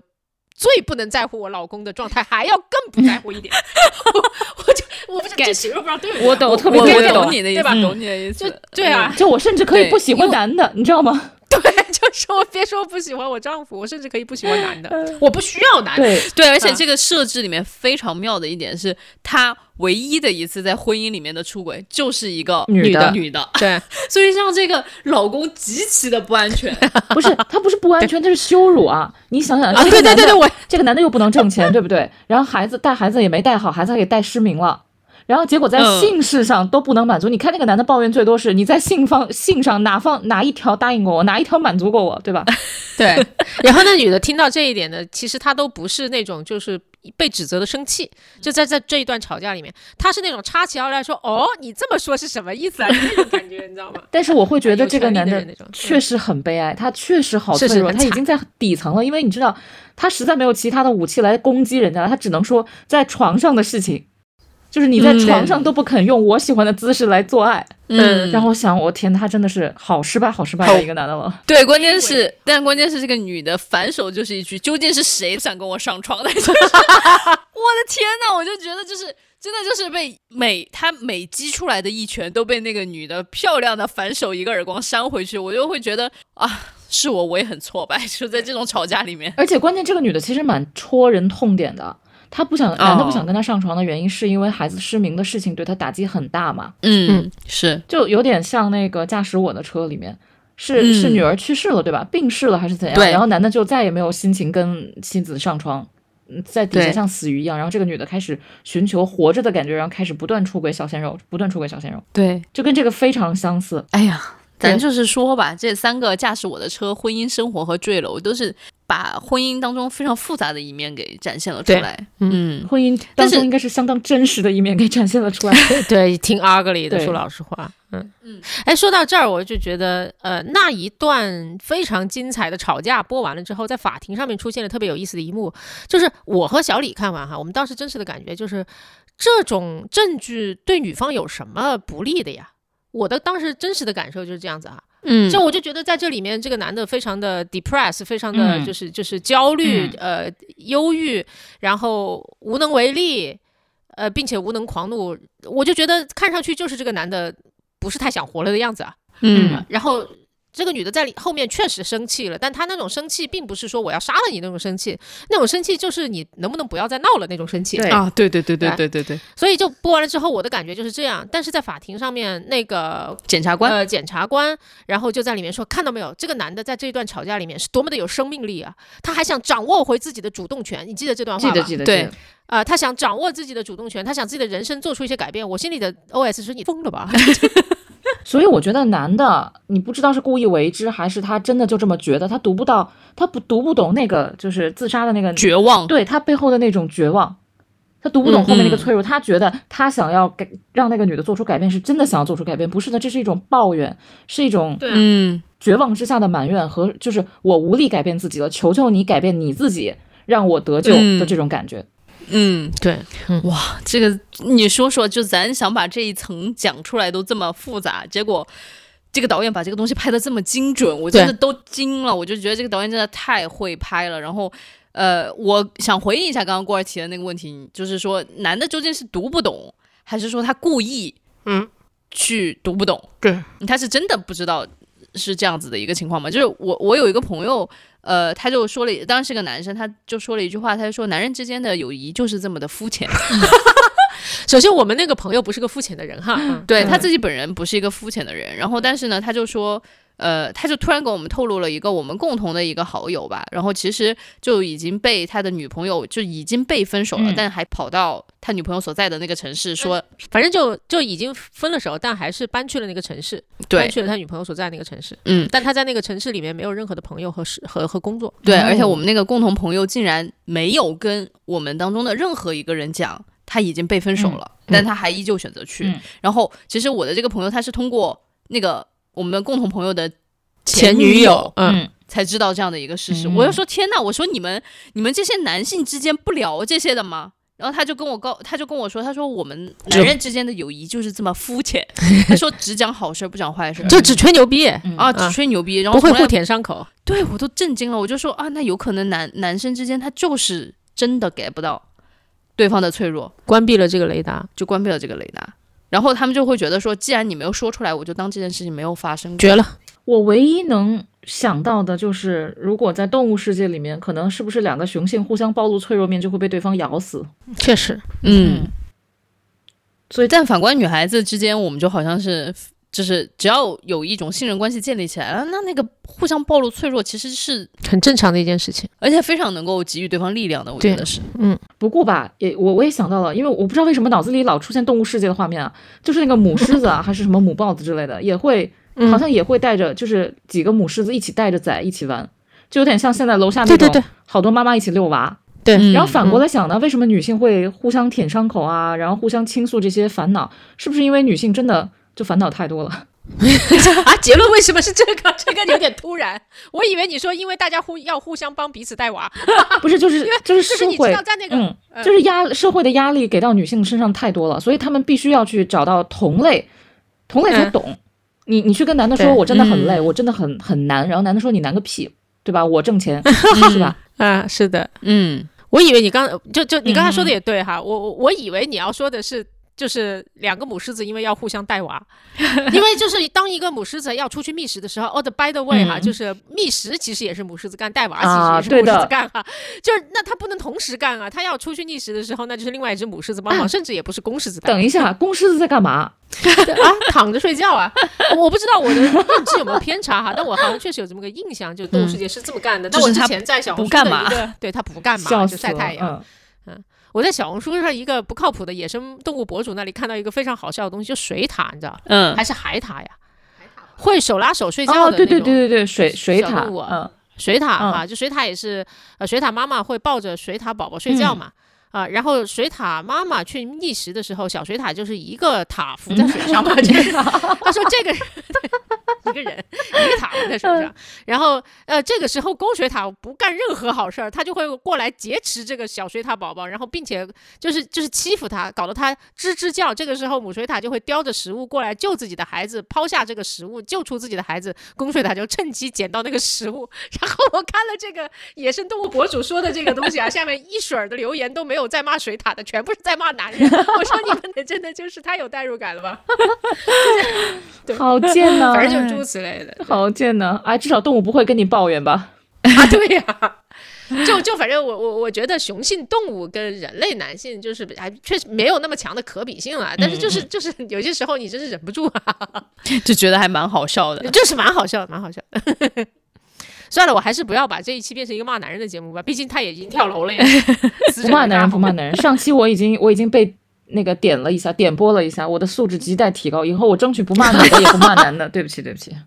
最不能在乎我老公的状态，还要更不在乎一点。我我就我不知道这形容不知道对不对啊？我懂，我特别我我特别懂。你的意思，对吧懂你的意思就。对啊，就我甚至可以不喜欢男的，你知道吗？对，就是我别说不喜欢我丈夫，我甚至可以不喜欢男的，我不需要男的。对，而且啊这个设置里面非常妙的一点是，他唯一的一次在婚姻里面的出轨就是一个女的女的，对，所以让这个老公极其的不安全。不是他不是不安全，他是羞辱啊！你想想，对对对对，我这个男的又不能挣钱，对不对？然后孩子带孩子也没带好，孩子还给带失明了。然后结果在嗯性事上都不能满足。你看那个男的抱怨最多是你在性方性上哪方哪一条答应过我，哪一条满足过我，对吧？对。然后那女的听到这一点呢，其实她都不是那种就是被指责的生气，就在在这一段吵架里面，她是那种插起腰来说：“哦，你这么说是什么意思啊？”那种感觉，你知道吗？但是我会觉得这个男的确实很悲哀，他确实好脆弱，他已经在底层了。因为你知道，他实在没有其他的武器来攻击人家了，他只能说在床上的事情，就是你在嗯床上都不肯用我喜欢的姿势来做爱。嗯然后我想，我天，他真的是好失败、好失败的一个男的了。对，关键是，但关键是这个女的反手就是一句：“究竟是谁想跟我上床的？”就是 我的天呐，我就觉得就是真的就是被每他每击出来的一拳都被那个女的漂亮的反手一个耳光扇回去，我就会觉得啊，是我我也很挫败，就在这种吵架里面。而且关键，这个女的其实蛮戳人痛点的。她不想，男的不想跟她上床的原因，是因为孩子失明的事情对她打击很大嘛。嗯，是，就有点像那个驾驶我的车里面，是、嗯是女儿去世了对吧？病逝了还是怎样？然后男的就再也没有心情跟妻子上床，嗯在底下像死鱼一样。然后这个女的开始寻求活着的感觉，然后开始不断出轨小鲜肉，不断出轨小鲜肉，对。就跟这个非常相似。哎呀，咱就是说吧，这三个驾驶我的车、婚姻生活和坠楼，都是把婚姻当中非常复杂的一面给展现了出来。嗯，婚姻但是当中应该是相当真实的一面给展现了出来。对，挺 ugly 的，说老实话，嗯嗯。哎，说到这儿，我就觉得，呃，那一段非常精彩的吵架播完了之后，在法庭上面出现了特别有意思的一幕，就是我和小李看完哈，我们当时真实的感觉就是，这种证据对女方有什么不利的呀？我的当时真实的感受就是这样子啊，嗯。就我就觉得在这里面，这个男的非常的 depress，非常的嗯。就是、就是焦虑，嗯。呃，忧郁，然后无能为力，呃，并且无能狂怒，我就觉得看上去就是这个男的不是太想活了的样子啊。嗯。然后这个女的在里后面确实生气了，但她那种生气并不是说我要杀了你那种生气，那种生气就是你能不能不要再闹了那种生气。对啊，对对对对哎对对对，所以就播完了之后，我的感觉就是这样。但是在法庭上面，那个检察官，呃检察官，然后就在里面说，看到没有，这个男的在这一段吵架里面是多么的有生命力啊！他还想掌握回自己的主动权，你记得这段话吗？记得记得对啊、他想掌握自己的主动权，他想自己的人生做出一些改变。我心里的 OS 是：你疯了吧？所以我觉得男的，你不知道是故意为之，还是他真的就这么觉得，他读不到，他不读不懂那个就是自杀的那个绝望，对他背后的那种绝望，他读不懂后面那个嗯嗯。脆弱，他觉得他想要改让那个女的做出改变，是真的想要做出改变，不是的，这是一种抱怨，是一种嗯，绝望之下的埋怨和就是我无力改变自己了，求求你改变你自己，让我得救嗯。的这种感觉。嗯，对，嗯哇，这个你说说，就咱想把这一层讲出来都这么复杂，结果这个导演把这个东西拍的这么精准，我真的都惊了。我就觉得这个导演真的太会拍了。然后，呃，我想回应一下刚刚郭儿提的那个问题，就是说男的究竟是读不懂，还是说他故意嗯去读不懂？对，他是真的不知道是这样子的一个情况吗？就是我我有一个朋友，呃，他就说了，当然是个男生，他就说了一句话，他就说男人之间的友谊就是这么的肤浅。首先我们那个朋友不是个肤浅的人哈，嗯对他自己本人不是一个肤浅的人，然后但是呢，他就说，呃，他就突然给我们透露了一个我们共同的一个好友吧，然后其实就已经被他的女朋友就已经被分手了，嗯但还跑到他女朋友所在的那个城市说，反正就就已经分了手，但还是搬去了那个城市，对搬，去了他女朋友所在那个城市。嗯，但他在那个城市里面没有任何的朋友和事和和工作。对，哦而且我们那个共同朋友竟然没有跟我们当中的任何一个人讲他已经被分手了，但他还依旧选择去。嗯然后其实我的这个朋友他是通过那个我们共同朋友的前女女友，嗯，嗯，才知道这样的一个事实。嗯我就说天哪！我说你们你们这些男性之间不聊这些的吗？然后他就跟我告，他就跟我说，他说我们男人之间的友谊就是这么肤浅。他说只讲好事不讲坏事，就只吹牛逼，嗯啊只吹牛逼，然后不会互舔伤口。对我都震惊了，我就说啊，那有可能男男生之间他就是真的 get 不到对方的脆弱，关闭了这个雷达，就关闭了这个雷达。然后他们就会觉得说，既然你没有说出来，我就当这件事情没有发生过。绝了。我唯一能想到的就是，如果在动物世界里面，可能是不是两个雄性互相暴露脆弱面，就会被对方咬死。确实，嗯，所以但反观女孩子之间，我们就好像是，就是只要有一种信任关系建立起来了，那那个互相暴露脆弱其实是，很正常的一件事情。而且非常能够给予对方力量的。我觉得是，嗯不过吧，也我我也想到了，因为我不知道为什么脑子里老出现动物世界的画面啊，就是那个母狮子啊，还是什么母豹子之类的，也会嗯好像也会带着，就是几个母狮子一起带着崽一起玩，就有点像现在楼下那种对对对好多妈妈一起遛娃。对嗯然后反过来想呢，为什么女性会互相舔伤口啊，然后互相倾诉这些烦恼？是不是因为女性真的就烦恼太多了？啊，结论为什么是这个？这个有点突然。我以为你说因为大家互要互相帮彼此带娃，不是，就是就是就是你知社会道在那个、就是压社会的压力给到女性身上太多了，所以她们必须要去找到同类，同类才嗯懂。你你去跟男的说我真的很累，嗯我真的很很难，然后男的说你难个屁，对吧？我挣钱 是吧？啊，是的，嗯，我以为你刚就就你刚才说的嗯也对哈，我我我以为你要说的是。就是两个母狮子，因为要互相带娃，因为就是当一个母狮子要出去觅食的时候，哦的 by the way 哈，嗯就是觅食其实也是母狮子干，带娃啊其实也是母狮子干哈，就是那它不能同时干啊，它要出去觅食的时候，那就是另外一只母狮子帮忙，啊甚至也不是公狮子。等一下，公狮子在干嘛？啊，躺着睡觉啊！我不知道我的认知有没有偏差哈，但我好像确实有这么个印象，就动物世界是这么干的。那我之前在小红干嘛的一个，对他不干嘛，就！晒太阳。嗯，我在小红书上一个不靠谱的野生动物博主那里看到一个非常好笑的东西，就水獭，你知道，嗯还是海獭呀？会手拉手睡觉哦，对的那种对对对对，水水獭，小动物啊嗯，水獭嗯哈，就水獭也是，呃，水獭妈妈会抱着水獭宝宝睡觉嘛。啊，然后水獭妈妈去觅食的时候，小水獭就是一个塔浮在水上嘛。这个 他说这个 一个人一个塔在手上，然后呃这个时候公水塔不干任何好事儿，他就会过来劫持这个小水塔宝宝，然后并且就是就是欺负他，搞得他吱吱叫。这个时候母水塔就会叼着食物过来救自己的孩子，抛下这个食物救出自己的孩子，公水塔就趁机捡到那个食物。然后我看了这个野生动物博主说的这个东西啊，下面一水儿的留言都没有在骂水塔的，全部是在骂男人。我说你们的真的就是太有代入感了吧？对好贱呐！反正就是诸如此类的。好贱呐！哎，至少动物不会跟你抱怨吧？啊，对呀、就就反正我我我觉得雄性动物跟人类男性就是还确实没有那么强的可比性了，但是就是就是有些时候你真是忍不住啊，就觉得还蛮好笑的。就是蛮好笑的，蛮好笑的。算了，我还是不要把这一期变成一个骂男人的节目吧，毕竟他也已经跳楼了呀。不骂男人，不骂男人。上期我已经我已经被那个点了一下，点播了一下，我的素质亟待提高。以后我争取不骂女的，也不骂男的。对不起，对不起。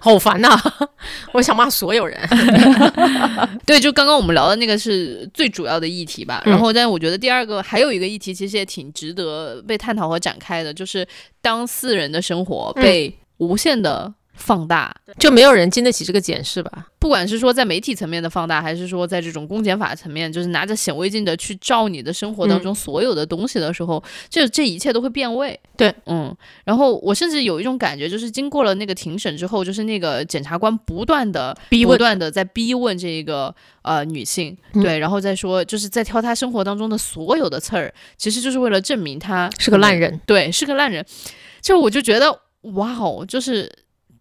好烦呐、我想骂所有人。对，就刚刚我们聊的那个是最主要的议题吧。嗯然后，但是我觉得第二个还有一个议题，其实也挺值得被探讨和展开的，就是当四人的生活嗯被无限的放大，就没有人经得起这个检视吧？不管是说在媒体层面的放大，还是说在这种公检法层面，就是拿着显微镜的去照你的生活当中所有的东西的时候，这这一切都会变味。对，嗯，然后我甚至有一种感觉，就是经过了那个庭审之后，就是那个检察官不断的逼问不断的在逼问这个呃女性，嗯对，然后再说就是在挑她生活当中的所有的刺儿，其实就是为了证明她是个烂人。对，是个烂人。就我就觉得，哇哦，就是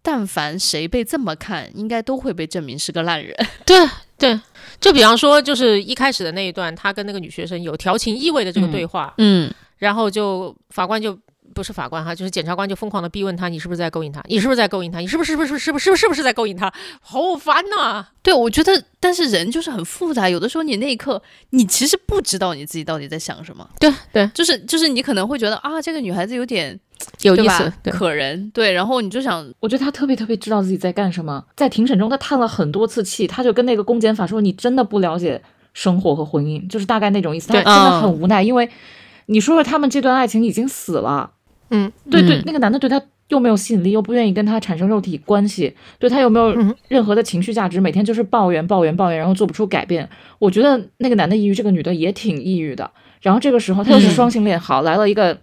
但凡谁被这么看，应该都会被证明是个烂人。对对，就比方说，就是一开始的那一段，他跟那个女学生有调情意味的这个对话，嗯，然后就法官就。不是法官哈，就是检察官就疯狂的逼问他，你是不是在勾引他？你是不是在勾引他？你是不是是不是是不是是不是是不是在勾引他？好烦呐、对，我觉得，但是人就是很复杂，有的时候你那一刻，你其实不知道你自己到底在想什么。对对，就是就是你可能会觉得啊，这个女孩子有点 有意思，对，可人，对，然后你就想，我觉得他特别特别知道自己在干什么。在庭审中，他叹了很多次气，他就跟那个公检法说：“你真的不了解生活和婚姻，就是大概那种意思。”他对真的很无奈，因为你说说他们这段爱情已经死了，嗯，对对嗯，那个男的对他又没有吸引力，又不愿意跟他产生肉体关系，对他又没有嗯任何的情绪价值？每天就是抱怨抱怨抱怨，然后做不出改变。我觉得那个男的抑郁，这个女的也挺抑郁的。然后这个时候他又是嗯双性恋，好来了一个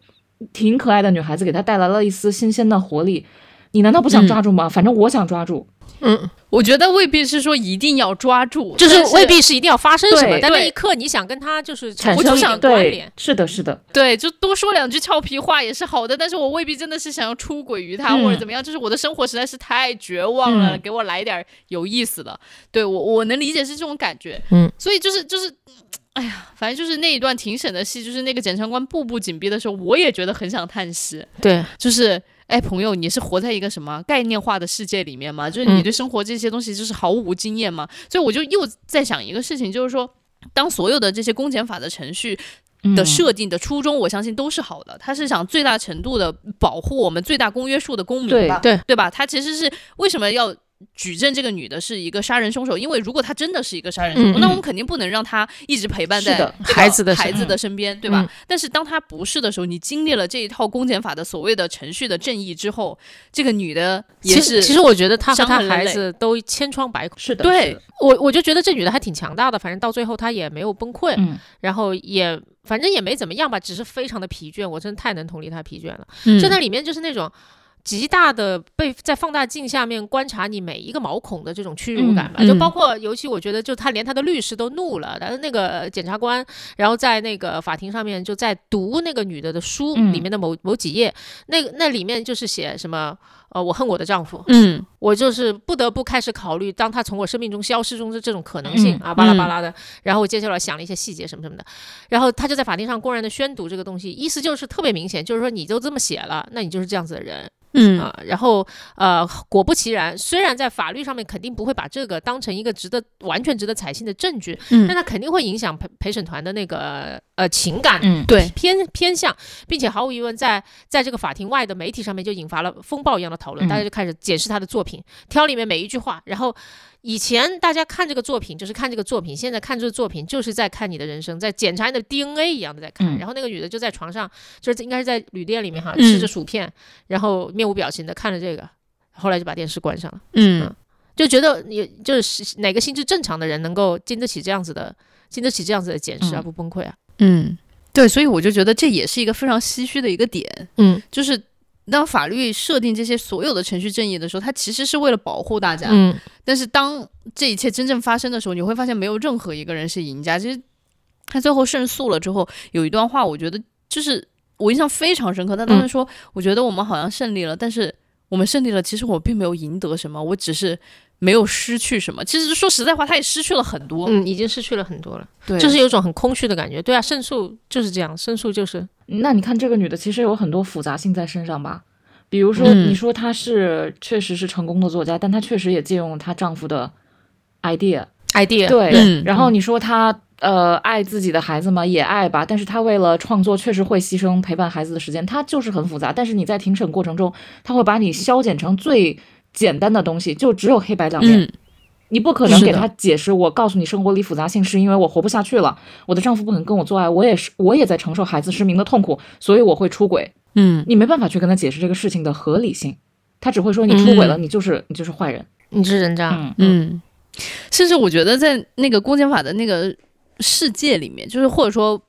挺可爱的女孩子，给他带来了一丝新鲜的活力。你难道不想抓住吗？反正我想抓住。嗯，我觉得未必是说一定要抓住，就是未必是一定要发生什么，但那一刻你想跟他就是产生我就想关联，，是的，是的，对，就多说两句俏皮话也是好的，但是我未必真的是想要出轨于他、嗯或者怎么样，就是我的生活实在是太绝望了，嗯给我来点儿有意思的。对我我能理解是这种感觉，嗯，所以就是就是。哎呀，反正就是那一段庭审的戏，就是那个检察官步步紧逼的时候，我也觉得很想叹息。对，就是，哎，朋友，你是活在一个什么概念化的世界里面吗？就是你嗯对生活这些东西就是毫无经验吗？所以我就又在想一个事情，就是说，当所有的这些公检法的程序的嗯设定的初衷，我相信都是好的。他是想最大程度的保护我们最大公约数的公民对吧，对对吧？他其实是为什么要？举证这个女的是一个杀人凶手，因为如果她真的是一个杀人凶手，那我们肯定不能让她一直陪伴在孩子的身孩子的身边，对吧？嗯但是当她不是的时候，你经历了这一套公检法的所谓的程序的正义之后，这个女的也其是实其实我觉得她和他伤痕累累孩子都千疮百孔。是的，对我我就觉得这女的还挺强大的，反正到最后她也没有崩溃，嗯，然后也反正也没怎么样吧，只是非常的疲倦。我真的太能同理她疲倦了。嗯就那里面就是那种极大的被在放大镜下面观察你每一个毛孔的这种屈辱感吧，就包括尤其我觉得就他连他的律师都怒了，但是那个检察官，然后在那个法庭上面就在读那个女的的书嗯里面的某、某几页，那个那里面就是写什么呃我恨我的丈夫，嗯我就是不得不开始考虑，当他从我生命中消失中的这种可能性、嗯啊，巴拉巴拉的。然后我接下来想了一些细节什么什么的，然后他就在法庭上公然的宣读这个东西，意思就是特别明显，就是说你都这么写了，那你就是这样子的人嗯啊。然后呃，果不其然，虽然在法律上面肯定不会把这个当成一个值得完全值得采信的证据，嗯但它肯定会影响陪陪审团的那个呃情感嗯，对，偏偏向，并且毫无疑问在，在这个法庭外的媒体上面就引发了风暴一样的讨论，嗯大家就开始检视他的作品，挑里面每一句话。然后以前大家看这个作品就是看这个作品，现在看这个作品就是在看你的人生，在检查你的 DNA 一样的在看。嗯然后那个女的就在床上，就是应该是在旅店里面哈，嗯吃着薯片，然后面无表情的看着这个，后来就把电视关上了。嗯就觉得你就是哪个心智正常的人能够经得起这样子的，经得起这样子的检视而嗯不崩溃啊？嗯，对，所以我就觉得这也是一个非常唏嘘的一个点，嗯就是当法律设定这些所有的程序正义的时候，它其实是为了保护大家。嗯但是当这一切真正发生的时候，你会发现没有任何一个人是赢家。其实他最后胜诉了之后，有一段话，我觉得就是我印象非常深刻。他当时说：“我觉得我们好像胜利了，但是我们胜利了，其实我并没有赢得什么，我只是没有失去什么。其实说实在话，他也失去了很多。嗯，已经失去了很多了，对，就是有一种很空虚的感觉。对啊，胜诉就是这样，胜诉就是那你看这个女的其实有很多复杂性在身上吧？比如说，嗯你说她是确实是成功的作家，但她确实也借用了她丈夫的 idea，idea。对，嗯然后你说她呃爱自己的孩子吗？也爱吧，但是她为了创作，确实会牺牲陪伴孩子的时间，她就是很复杂。但是你在庭审过程中，她会把你消减成最简单的东西，就只有黑白两面。嗯你不可能给他解释，我告诉你生活里复杂性是因为我活不下去了，我的丈夫不肯跟我做爱，我也是我也在承受孩子失明的痛苦，所以我会出轨。嗯你没办法去跟他解释这个事情的合理性，他只会说你出轨了，你就是你就是坏人。你是人渣。嗯嗯，甚至我觉得在那个公检法的那个世界里面，就是或者说，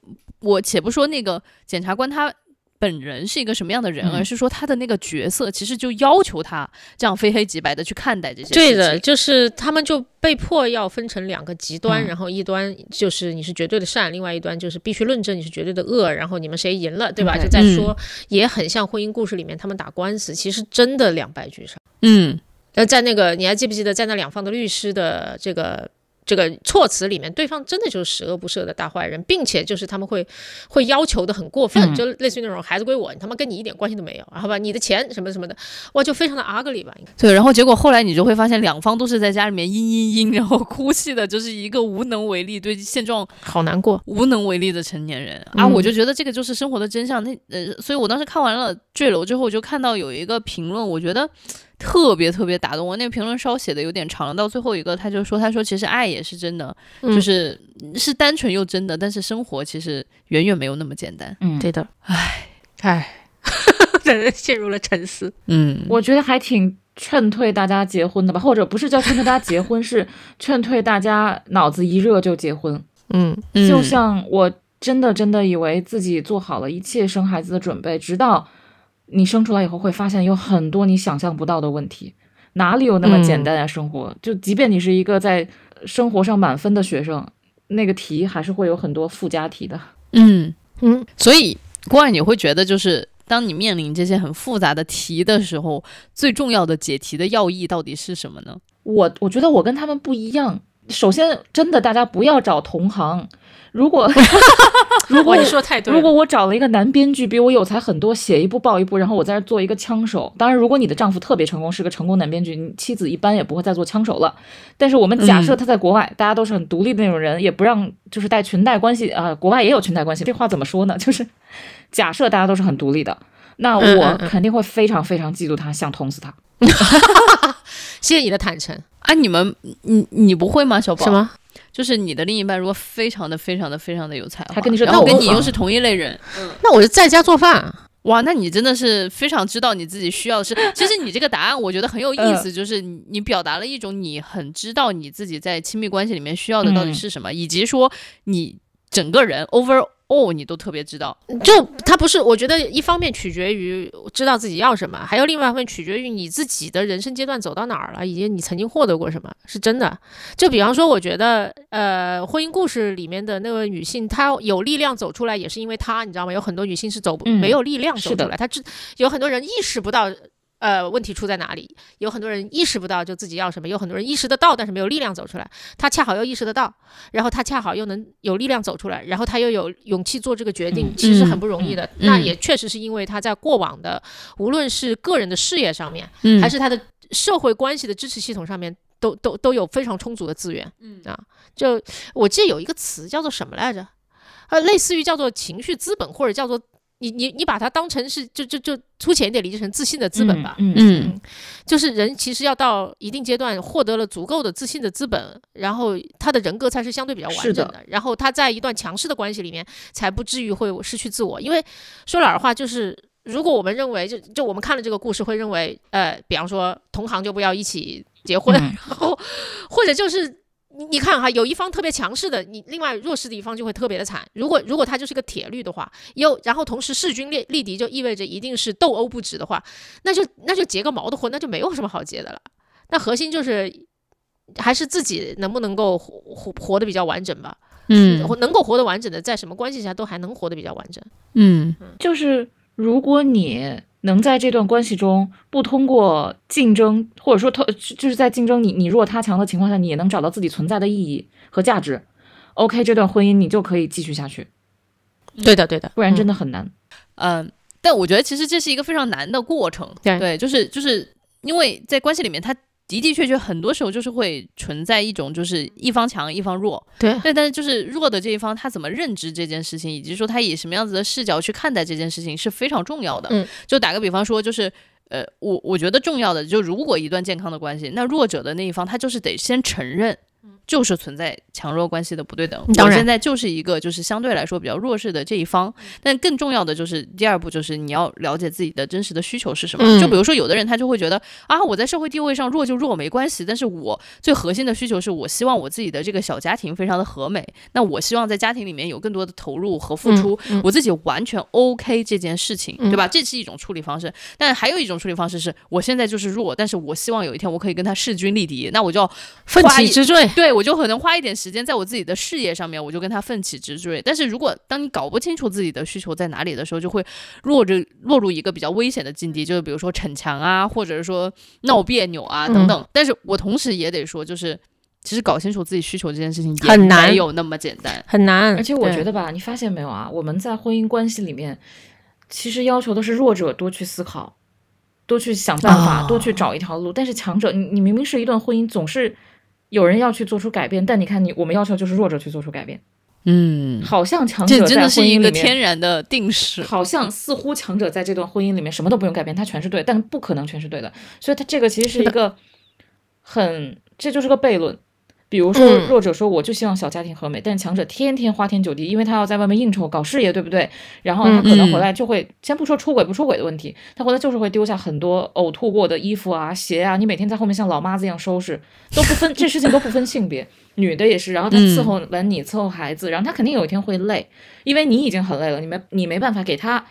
我且不说那个检察官他本人是一个什么样的人，嗯而是说他的那个角色其实就要求他这样非黑即白的去看待这些事情。对的，就是他们就被迫要分成两个极端，嗯然后一端就是你是绝对的善，另外一端就是必须论证你是绝对的恶，然后你们谁赢了，对吧？对就在说，也很像婚姻故事里面他们打官司，其实真的两败俱伤。嗯那，在那个你还记不记得，在那两方的律师的这个这个措辞里面，对方真的就是十恶不赦的大坏人，并且就是他们会会要求的很过分，嗯就类似于那种孩子归我，你他妈跟你一点关系都没有，然后吧，你的钱什么什么的，哇，就非常的 ugly 吧，对，然后结果后来你就会发现，两方都是在家里面嘤嘤嘤，然后哭泣的，就是一个无能为力，对现状好难过，无能为力的成年人啊！嗯我就觉得这个就是生活的真相。那呃，所以我当时看完了《坠楼》之后，我就看到有一个评论，我觉得特别特别打动我。那个评论稍写的有点长，到最后一个他就说，他说其实爱也是真的，嗯就是是单纯又真的，但是生活其实远远没有那么简单。嗯，对的，唉唉，让人陷入了沉思。嗯，我觉得还挺劝退大家结婚的吧，或者不是叫劝退大家结婚，是劝退大家脑子一热就结婚。嗯嗯就像我真的真的以为自己做好了一切生孩子的准备，直到你生出来以后，会发现有很多你想象不到的问题。哪里有那么简单啊？生活就即便你是一个在生活上满分的学生，那个题还是会有很多附加题的。嗯，嗯，所以郭二，你会觉得就是。当你面临这些很复杂的题的时候，最重要的解题的要义到底是什么呢？我我觉得我跟他们不一样。首先，真的大家不要找同行。如果 如果，你说得太对。如果我找了一个男编剧比我有才很多，写一部爆一部，然后我在这儿做一个枪手。当然，如果你的丈夫特别成功，是个成功男编剧，你妻子一般也不会再做枪手了。但是我们假设他在国外，大家都是很独立的那种人，也不让就是带裙带关系啊、国外也有裙带关系，这话怎么说呢？就是假设大家都是很独立的，那我肯定会非常非常嫉妒他，想捅死他。谢谢你的坦诚。啊，你们，你你不会吗，小宝？什？么？就是你的另一半如果非常的、非常的、非常的有才华，他跟你说然后那我跟你又是同一类人，那我就在家做饭。哇，那你真的是非常知道你自己需要的是。其实你这个答案我觉得很有意嗯思，就是你你表达了一种你很知道你自己在亲密关系里面需要的到底是什么，以及说你整个人 overall 你都特别知道。就他不是，我觉得一方面取决于知道自己要什么，还有另外一方面取决于你自己的人生阶段走到哪儿了，以及你曾经获得过什么，是真的。就比方说，我觉得呃，婚姻故事里面的那个女性，她有力量走出来，也是因为她，你知道吗？有很多女性是走不、嗯没有力量走出来，她知有很多人意识不到。呃，问题出在哪里？有很多人意识不到就自己要什么，有很多人意识得到，但是没有力量走出来。他恰好又意识得到，然后他恰好又能有力量走出来，然后他又有勇气做这个决定，嗯其实很不容易的。嗯那也确实是因为他在过往的，无论是个人的事业上面，嗯还是他的社会关系的支持系统上面，都都都有非常充足的资源。嗯啊，就我记得有一个词叫做什么来着？呃，类似于叫做情绪资本，或者叫做你你你把它当成是就就就粗浅一点理解成自信的资本吧。嗯嗯就是人其实要到一定阶段获得了足够的自信的资本，然后他的人格才是相对比较完整的，然后他在一段强势的关系里面才不至于会失去自我。因为说老实话，就是如果我们认为就就我们看了这个故事会认为，呃，比方说同行就不要一起结婚，嗯然后或者就是。你你看哈，有一方特别强势的，你另外弱势的一方就会特别的惨。如果如果他就是个铁律的话，又然后同时势均力力敌，就意味着一定是斗殴不止的话，那就那就结个毛的婚，那就没有什么好结的了。那核心就是还是自己能不能够活活活得比较完整吧。嗯能够活得完整的，在什么关系下都还能活得比较完整。嗯就是如果你能在这段关系中不通过竞争，或者说通就是在竞争你你弱他强的情况下，你也能找到自己存在的意义和价值，OK，这段婚姻你就可以继续下去，对的对的，不然真的很难。嗯，但我觉得其实这是一个非常难的过程，对。就是就是因为在关系里面，它的的确确很多时候就是会存在一种就是一方强一方弱，对对，但是就是弱的这一方他怎么认知这件事情，以及说他以什么样子的视角去看待这件事情是非常重要的。嗯，就打个比方说，就是呃，我我觉得重要的就如果一段健康的关系，那弱者的那一方他就是得先承认。就是存在强弱关系的不对等。当然我现在就是一个就是相对来说比较弱势的这一方，但更重要的就是第二步就是你要了解自己的真实的需求是什么。嗯就比如说有的人他就会觉得啊，我在社会地位上弱就弱没关系，但是我最核心的需求是我希望我自己的这个小家庭非常的和美，那我希望在家庭里面有更多的投入和付出，嗯嗯我自己完全 OK 这件事情，嗯对吧？这是一种处理方式。但还有一种处理方式是我现在就是弱，但是我希望有一天我可以跟他势均力敌，那我就要奋起直坠。对我就可能花一点时间在我自己的事业上面，我就跟他奋起直追。但是如果当你搞不清楚自己的需求在哪里的时候，就会落着落入一个比较危险的境地，就是比如说逞强啊，或者是说闹别扭啊等等。但是我同时也得说，就是其实搞清楚自己需求这件事情很难有那么简单。很难，而且我觉得吧，你发现没有啊？我们在婚姻关系里面，其实要求的是弱者多去思考，多去想办法，哦多去找一条路。但是强者，你你明明是一段婚姻，总是有人要去做出改变，但你看你，我们要求就是弱者去做出改变，嗯，好像强者在真的是一个婚姻里面天然的定式。好像似乎强者在这段婚姻里面什么都不用改变，他全是对，但不可能全是对的。所以他这个其实是一个很，这就是个悖论。比如说，嗯弱者说我就希望小家庭和美，但是强者天天花天酒地，因为他要在外面应酬搞事业，对不对？然后他可能回来就会，先不说出轨不出轨的问题，他回来就是会丢下很多呕吐过的衣服啊、鞋啊，你每天在后面像老妈子一样收拾，都不分这事情都不分性别，女的也是。然后他伺候完你，伺候孩子，然后他肯定有一天会累，因为你已经很累了，你没你没办法给他，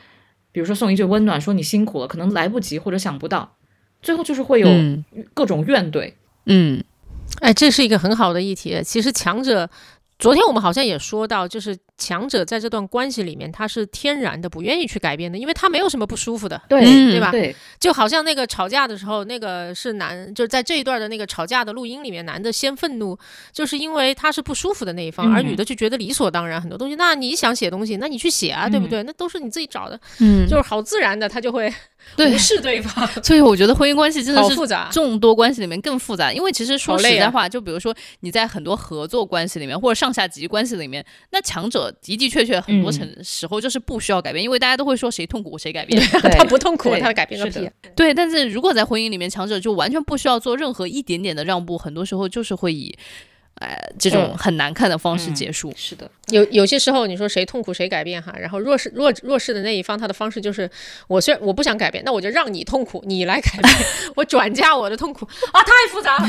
比如说送一句温暖，说你辛苦了，可能来不及或者想不到，最后就是会有嗯各种怨怼。嗯哎，这是一个很好的议题。其实强者，昨天我们好像也说到，就是强者在这段关系里面，他是天然的不愿意去改变的，因为他没有什么不舒服的。对、嗯对吧对，就好像那个吵架的时候，那个是男，就是在这一段的那个吵架的录音里面，男的先愤怒，就是因为他是不舒服的那一方，嗯而女的就觉得理所当然很多东西。那你想写东西，那你去写啊，对不对？那都是你自己找的，嗯，就是好自然的，他就会 对无视对方，所以我觉得婚姻关系真的是好复杂。众多关系里面更复杂，因为其实说实在话，就比如说你在很多合作关系里面，或者上下级关系里面，那强者的的确确很多时候就是不需要改变，因为大家都会说谁痛苦谁改变。他不痛苦，他改变个屁！对，但是如果在婚姻里面，强者就完全不需要做任何一点点的让步，很多时候就是会以。呃，这种嗯很难看的方式嗯结束。是的，有有些时候，你说谁痛苦谁改变哈，然后弱势弱弱势的那一方，他的方式就是，我虽然我不想改变，那我就让你痛苦，你来改变，我转嫁我的痛苦啊，太复杂了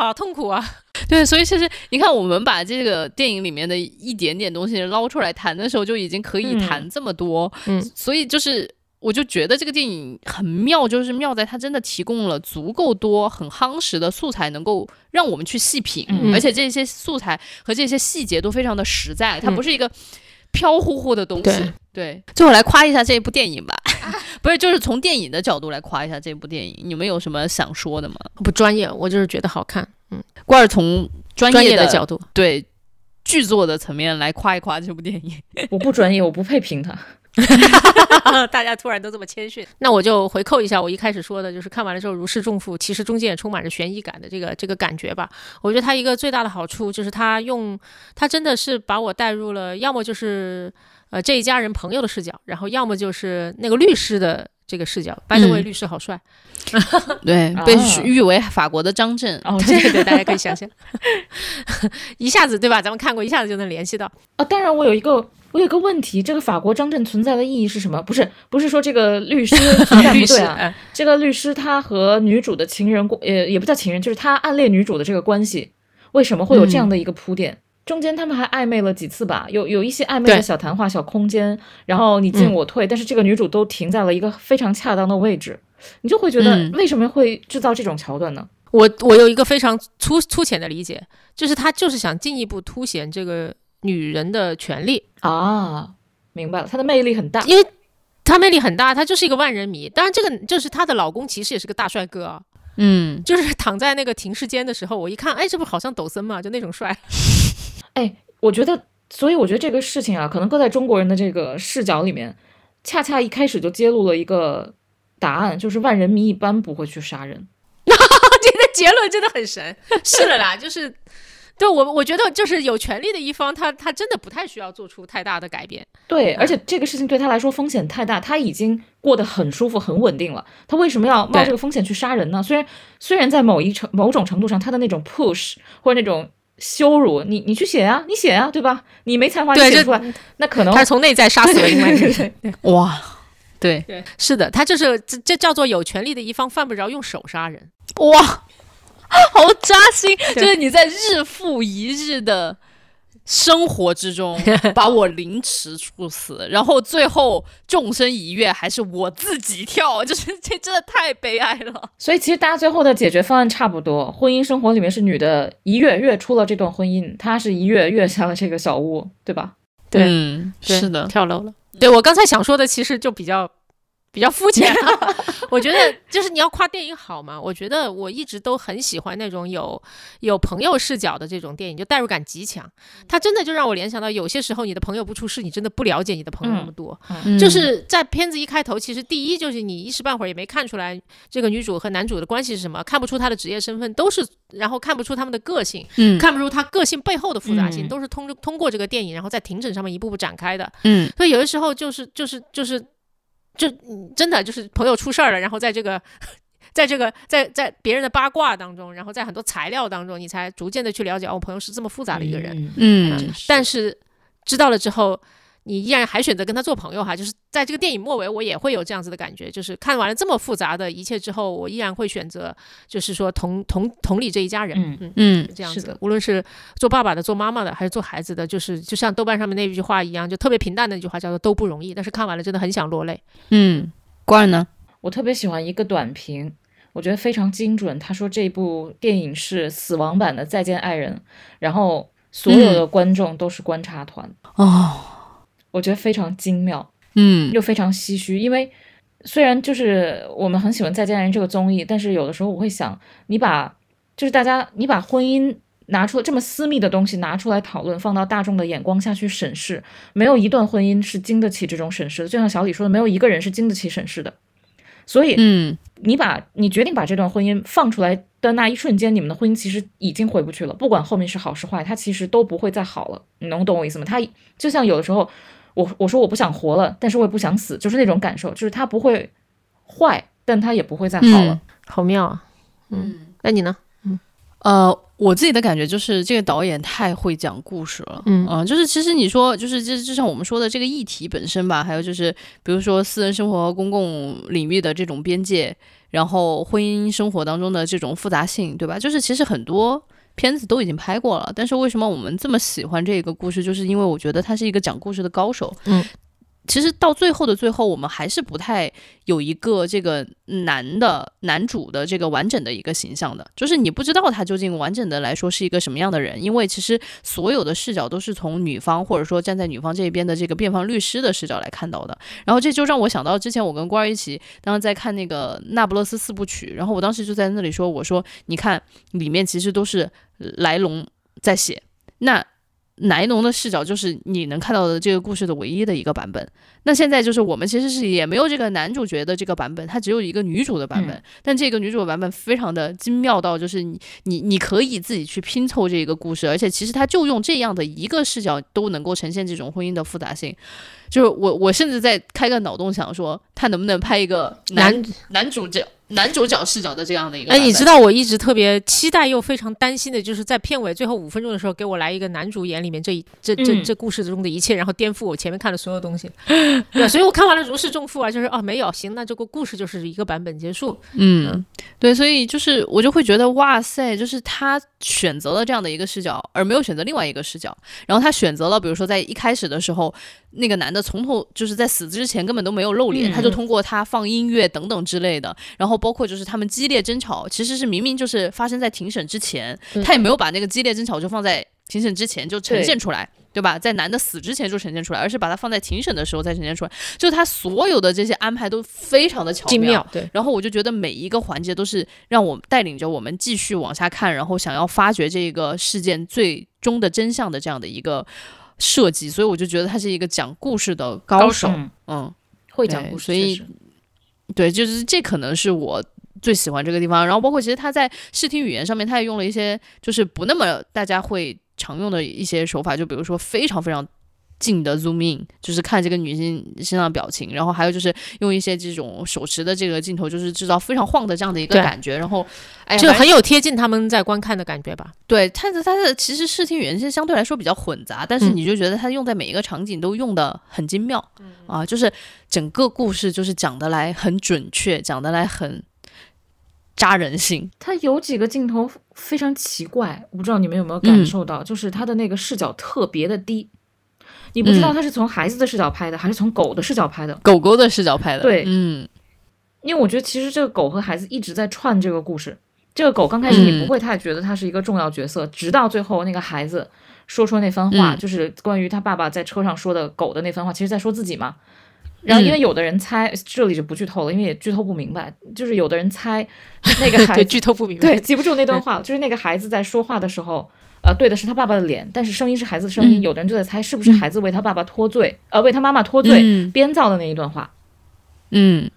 啊，痛苦啊，对，所以其实你看，我们把这个电影里面的一点点东西捞出来谈的时候，就已经可以嗯谈这么多。嗯所以就是。我就觉得这个电影很妙，就是妙在它真的提供了足够多很夯实的素材，能够让我们去细品，嗯而且这些素材和这些细节都非常的实在，它嗯不是一个飘忽忽的东西。对对，最后来夸一下这部电影吧，不是，就是从电影的角度来夸一下这部电影，你们有什么想说的吗？不专业，我就是觉得好看，嗯，关儿从专专业的业的角度，对剧作的层面来夸一夸这部电影。我不专业，我不配评他。哈哈哈大家突然都这么谦逊，那我就回扣一下我一开始说的，就是看完了之后如释重负，其实中间也充满着悬疑感的这个这个感觉吧。我觉得它一个最大的好处就是它用它真的是把我带入了，要么就是呃这一家人朋友的视角，然后要么就是那个律师的这个视角。By the way，、嗯律师好帅，对，啊被誉为法国的张震。哦，这对对，大家可以想象，一下子对吧？咱们看过，一下子就能联系到。啊，当然我有一个我有一个问题，这个法国张震存在的意义是什么？不是不是说这个律师 存在，不对啊，呃这个律师他和女主的情人关，呃，也不叫情人，就是他暗恋女主的这个关系，为什么会有这样的一个铺垫？中间他们还暧昧了几次吧，有有一些暧昧的小谈话、小空间，然后你进嗯我退，但是这个女主都停在了一个非常恰当的位置，你就会觉得嗯为什么会制造这种桥段呢？我我有一个非常粗粗浅的理解，就是他就是想进一步凸显这个女人的权利，啊，明白了，她的魅力很大，因为她魅力很大，她就是一个万人迷。当然，这个就是她的老公，其实也是个大帅哥啊。嗯，就是躺在那个停尸间的时候，我一看，哎，这不好像抖森嘛，就那种帅。哎，我觉得，所以我觉得这个事情啊，可能搁在中国人的这个视角里面，恰恰一开始就揭露了一个答案，就是万人迷一般不会去杀人。这个结论真的很神。是的啦，就是。对我，我觉得就是有权利的一方，他他真的不太需要做出太大的改变。对，而且这个事情对他来说风险太大，他已经过得很舒服、很稳定了，他为什么要冒这个风险去杀人呢？虽然虽然在某一程某种程度上，他的那种 push 或者那种羞辱，你你去写呀，你写呀，对吧？你没才华你写出来，那可能他从内在杀死了另外一个人。哇，对对，是的，他就是这这叫做有权利的一方犯不着用手杀人。哇。好扎心，就是你在日复一日的生活之中 把我凌迟处死，然后最后纵身一跃还是我自己跳，就是这真的太悲哀了。所以其实大家最后的解决方案差不多，婚姻生活里面是女的一跃跃出了这段婚姻，她是一跃跃下了这个小屋，对吧？对，是的，跳楼了。对我刚才想说的其实就比较。比较肤浅，我觉得就是你要夸电影好嘛。我觉得我一直都很喜欢那种有有朋友视角的这种电影，就代入感极强。它真的就让我联想到，有些时候你的朋友不出事，你真的不了解你的朋友那么多。就是在片子一开头，其实第一就是你一时半会儿也没看出来这个女主和男主的关系是什么，看不出他的职业身份，都是然后看不出他们的个性，嗯，看不出他个性背后的复杂性，都是通通过这个电影，然后在庭审上面一步步展开的。嗯，所以有的时候就是就是就是。就真的就是朋友出事儿了，然后在这个，在这个在在别人的八卦当中，然后在很多材料当中，你才逐渐的去了解，哦，我朋友是这么复杂的一个人，嗯，但是知道了之后。你依然还选择跟他做朋友哈，就是在这个电影末尾，我也会有这样子的感觉，就是看完了这么复杂的一切之后，我依然会选择，就是说同同同理这一家人，嗯嗯，这样子，无论是做爸爸的、做妈妈的，还是做孩子的，就是就像豆瓣上面那句话一样，就特别平淡的那句话，叫做都不容易。但是看完了真的很想落泪。嗯，关儿呢？我特别喜欢一个短评，我觉得非常精准。他说这部电影是死亡版的《再见爱人》，然后所有的观众都是观察团哦。我觉得非常精妙，嗯，又非常唏嘘，因为虽然就是我们很喜欢《再见爱人》这个综艺，但是有的时候我会想，你把就是大家你把婚姻拿出这么私密的东西拿出来讨论，放到大众的眼光下去审视，没有一段婚姻是经得起这种审视的。就像小李说的，没有一个人是经得起审视的。所以，嗯，你把你决定把这段婚姻放出来的那一瞬间，你们的婚姻其实已经回不去了。不管后面是好是坏，它其实都不会再好了。你能懂我意思吗？它就像有的时候。我我说我不想活了，但是我也不想死，就是那种感受，就是它不会坏，但它也不会再好了，好妙啊！嗯，那你呢？嗯，呃，我自己的感觉就是这个导演太会讲故事了，嗯就是其实你说就是就就像我们说的这个议题本身吧，还有就是比如说私人生活和公共领域的这种边界，然后婚姻生活当中的这种复杂性，对吧？就是其实很多。片子都已经拍过了，但是为什么我们这么喜欢这个故事？就是因为我觉得他是一个讲故事的高手。嗯。其实到最后的最后，我们还是不太有一个这个男的男主的这个完整的一个形象的，就是你不知道他究竟完整的来说是一个什么样的人，因为其实所有的视角都是从女方或者说站在女方这边的这个辩方律师的视角来看到的。然后这就让我想到之前我跟官儿一起当时在看那个《那不勒斯四部曲》，然后我当时就在那里说，我说你看里面其实都是来龙在写那。莱农的视角就是你能看到的这个故事的唯一的一个版本。那现在就是我们其实是也没有这个男主角的这个版本，它只有一个女主的版本。但这个女主的版本非常的精妙到，就是你你你可以自己去拼凑这个故事，而且其实他就用这样的一个视角都能够呈现这种婚姻的复杂性。就是我我甚至在开个脑洞想说，他能不能拍一个男男主角。男主角视角的这样的一个，哎，你知道我一直特别期待又非常担心的，就是在片尾最后五分钟的时候，给我来一个男主眼里面这一这这这故事中的一切，然后颠覆我前面看的所有东西。对，所以我看完了如释重负啊，就是哦，没有，行，那这个故事就是一个版本结束。嗯，对，所以就是我就会觉得哇塞，就是他选择了这样的一个视角，而没有选择另外一个视角，然后他选择了，比如说在一开始的时候。那个男的从头就是在死之前根本都没有露脸，他就通过他放音乐等等之类的，然后包括就是他们激烈争吵，其实是明明就是发生在庭审之前，他也没有把那个激烈争吵就放在庭审之前就呈现出来。对。吧？在男的死之前就呈现出来，而是把它放在庭审的时候再呈现出来，就是他所有的这些安排都非常的巧精妙，对。然后我就觉得每一个环节都是让我带领着我们继续往下看，然后想要发掘这个事件最终的真相的这样的一个设计，所以我就觉得他是一个讲故事的高手，嗯，会讲故事，所以对，就是这可能是我。最喜欢这个地方，然后包括其实他在视听语言上面，他也用了一些就是不那么大家会常用的一些手法，就比如说非常非常近的 zoom in，就是看这个女性身上的表情，然后还有就是用一些这种手持的这个镜头，就是制造非常晃的这样的一个感觉，然后就很有贴近他们在观看的感觉吧。对，它的它的其实视听语言其实相对来说比较混杂，但是你就觉得它用在每一个场景都用的很精妙，啊，就是整个故事就是讲得来很准确，讲得来很。扎人心，他有几个镜头非常奇怪，我不知道你们有没有感受到，就是他的那个视角特别的低，你不知道他是从孩子的视角拍的，还是从狗的视角拍的，狗狗的视角拍的。对，嗯，因为我觉得其实这个狗和孩子一直在串这个故事，这个狗刚开始你不会太觉得它是一个重要角色，直到最后那个孩子说出那番话，就是关于他爸爸在车上说的狗的那番话，其实在说自己嘛。然后，因为有的人猜，这里就不剧透了，因为也剧透不明白。就是有的人猜那个孩子 剧透不明白，对，记不住那段话。就是那个孩子在说话的时候，呃，对的是他爸爸的脸，但是声音是孩子的声音。有的人就在猜，是不是孩子为他爸爸脱罪，呃，为他妈妈脱罪编造的那一段话。嗯，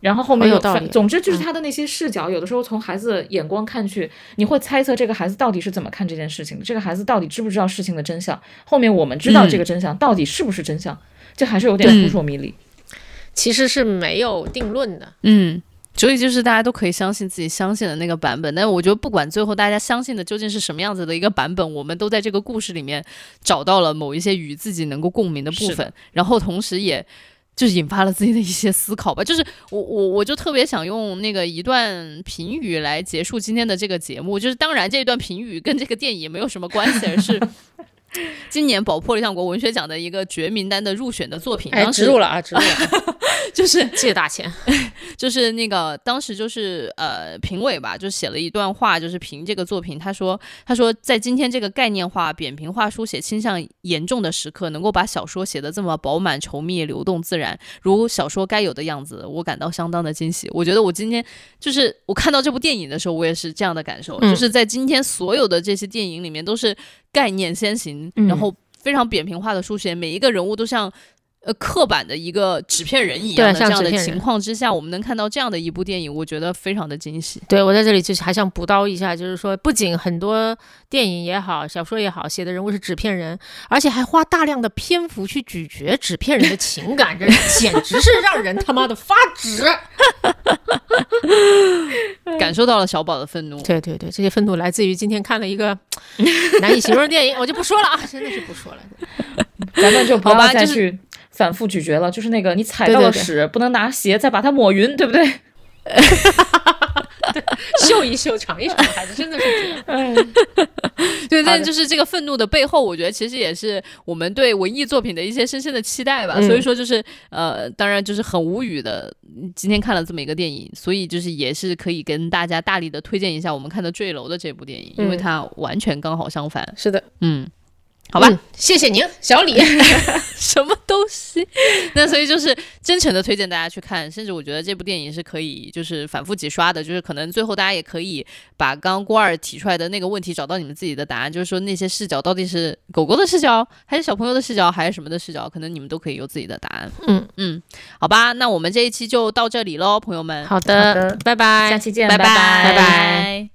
然后后面有道理。总之就是他的那些视角，有的时候从孩子的眼光看去，你会猜测这个孩子到底是怎么看这件事情的，这个孩子到底知不知道事情的真相。后面我们知道这个真相到底是不是真相。这还是有点扑朔迷离，其实是没有定论的。嗯，所以就是大家都可以相信自己相信的那个版本。但我觉得不管最后大家相信的究竟是什么样子的一个版本，我们都在这个故事里面找到了某一些与自己能够共鸣的部分，然后同时也就是引发了自己的一些思考吧。就是我我我就特别想用那个一段评语来结束今天的这个节目。就是当然这一段评语跟这个电影没有什么关系，而是。今年宝珀理想国文学奖的一个绝名单的入选的作品，哎，植入了啊，植入了，就是借大钱，就是那个当时就是呃评委吧，就写了一段话，就是评这个作品，他说他说在今天这个概念化、扁平化书写倾向严重的时刻，能够把小说写得这么饱满、稠密、流动、自然，如小说该有的样子，我感到相当的惊喜。我觉得我今天就是我看到这部电影的时候，我也是这样的感受，就是在今天所有的这些电影里面都是。概念先行，然后非常扁平化的书写，每一个人物都像呃刻板的一个纸片人一样的这样的情况之下，我们能看到这样的一部电影，我觉得非常的惊喜。对我在这里就是还想补刀一下，就是说不仅很多电影也好，小说也好，写的人物是纸片人，而且还花大量的篇幅去咀嚼纸片人的情感，这 简直是让人他妈的发指。感受到了小宝的愤怒。对对对，这些愤怒来自于今天看了一个难以形容的电影，我就不说了啊，真的是不说了。咱们就不要再去反复咀嚼了。就是那个你踩到了屎，不能拿鞋再把它抹匀，对不对？秀一秀，尝一尝，孩子真的是这样。对，但就是这个愤怒的背后，我觉得其实也是我们对文艺作品的一些深深的期待吧。所以说，就是呃，当然就是很无语的。今天看了这么一个电影，所以就是也是可以跟大家大力的推荐一下我们看的《坠楼》的这部电影，因为它完全刚好相反。是的，嗯。好吧，谢谢您，小李，什么东西？那所以就是真诚的推荐大家去看，甚至我觉得这部电影是可以就是反复几刷的，就是可能最后大家也可以把刚刚郭二提出来的那个问题找到你们自己的答案，就是说那些视角到底是狗狗的视角，还是小朋友的视角，还是什么的视角？可能你们都可以有自己的答案。嗯嗯，好吧，那我们这一期就到这里喽，朋友们。好的，拜拜，下期见，拜拜，拜拜。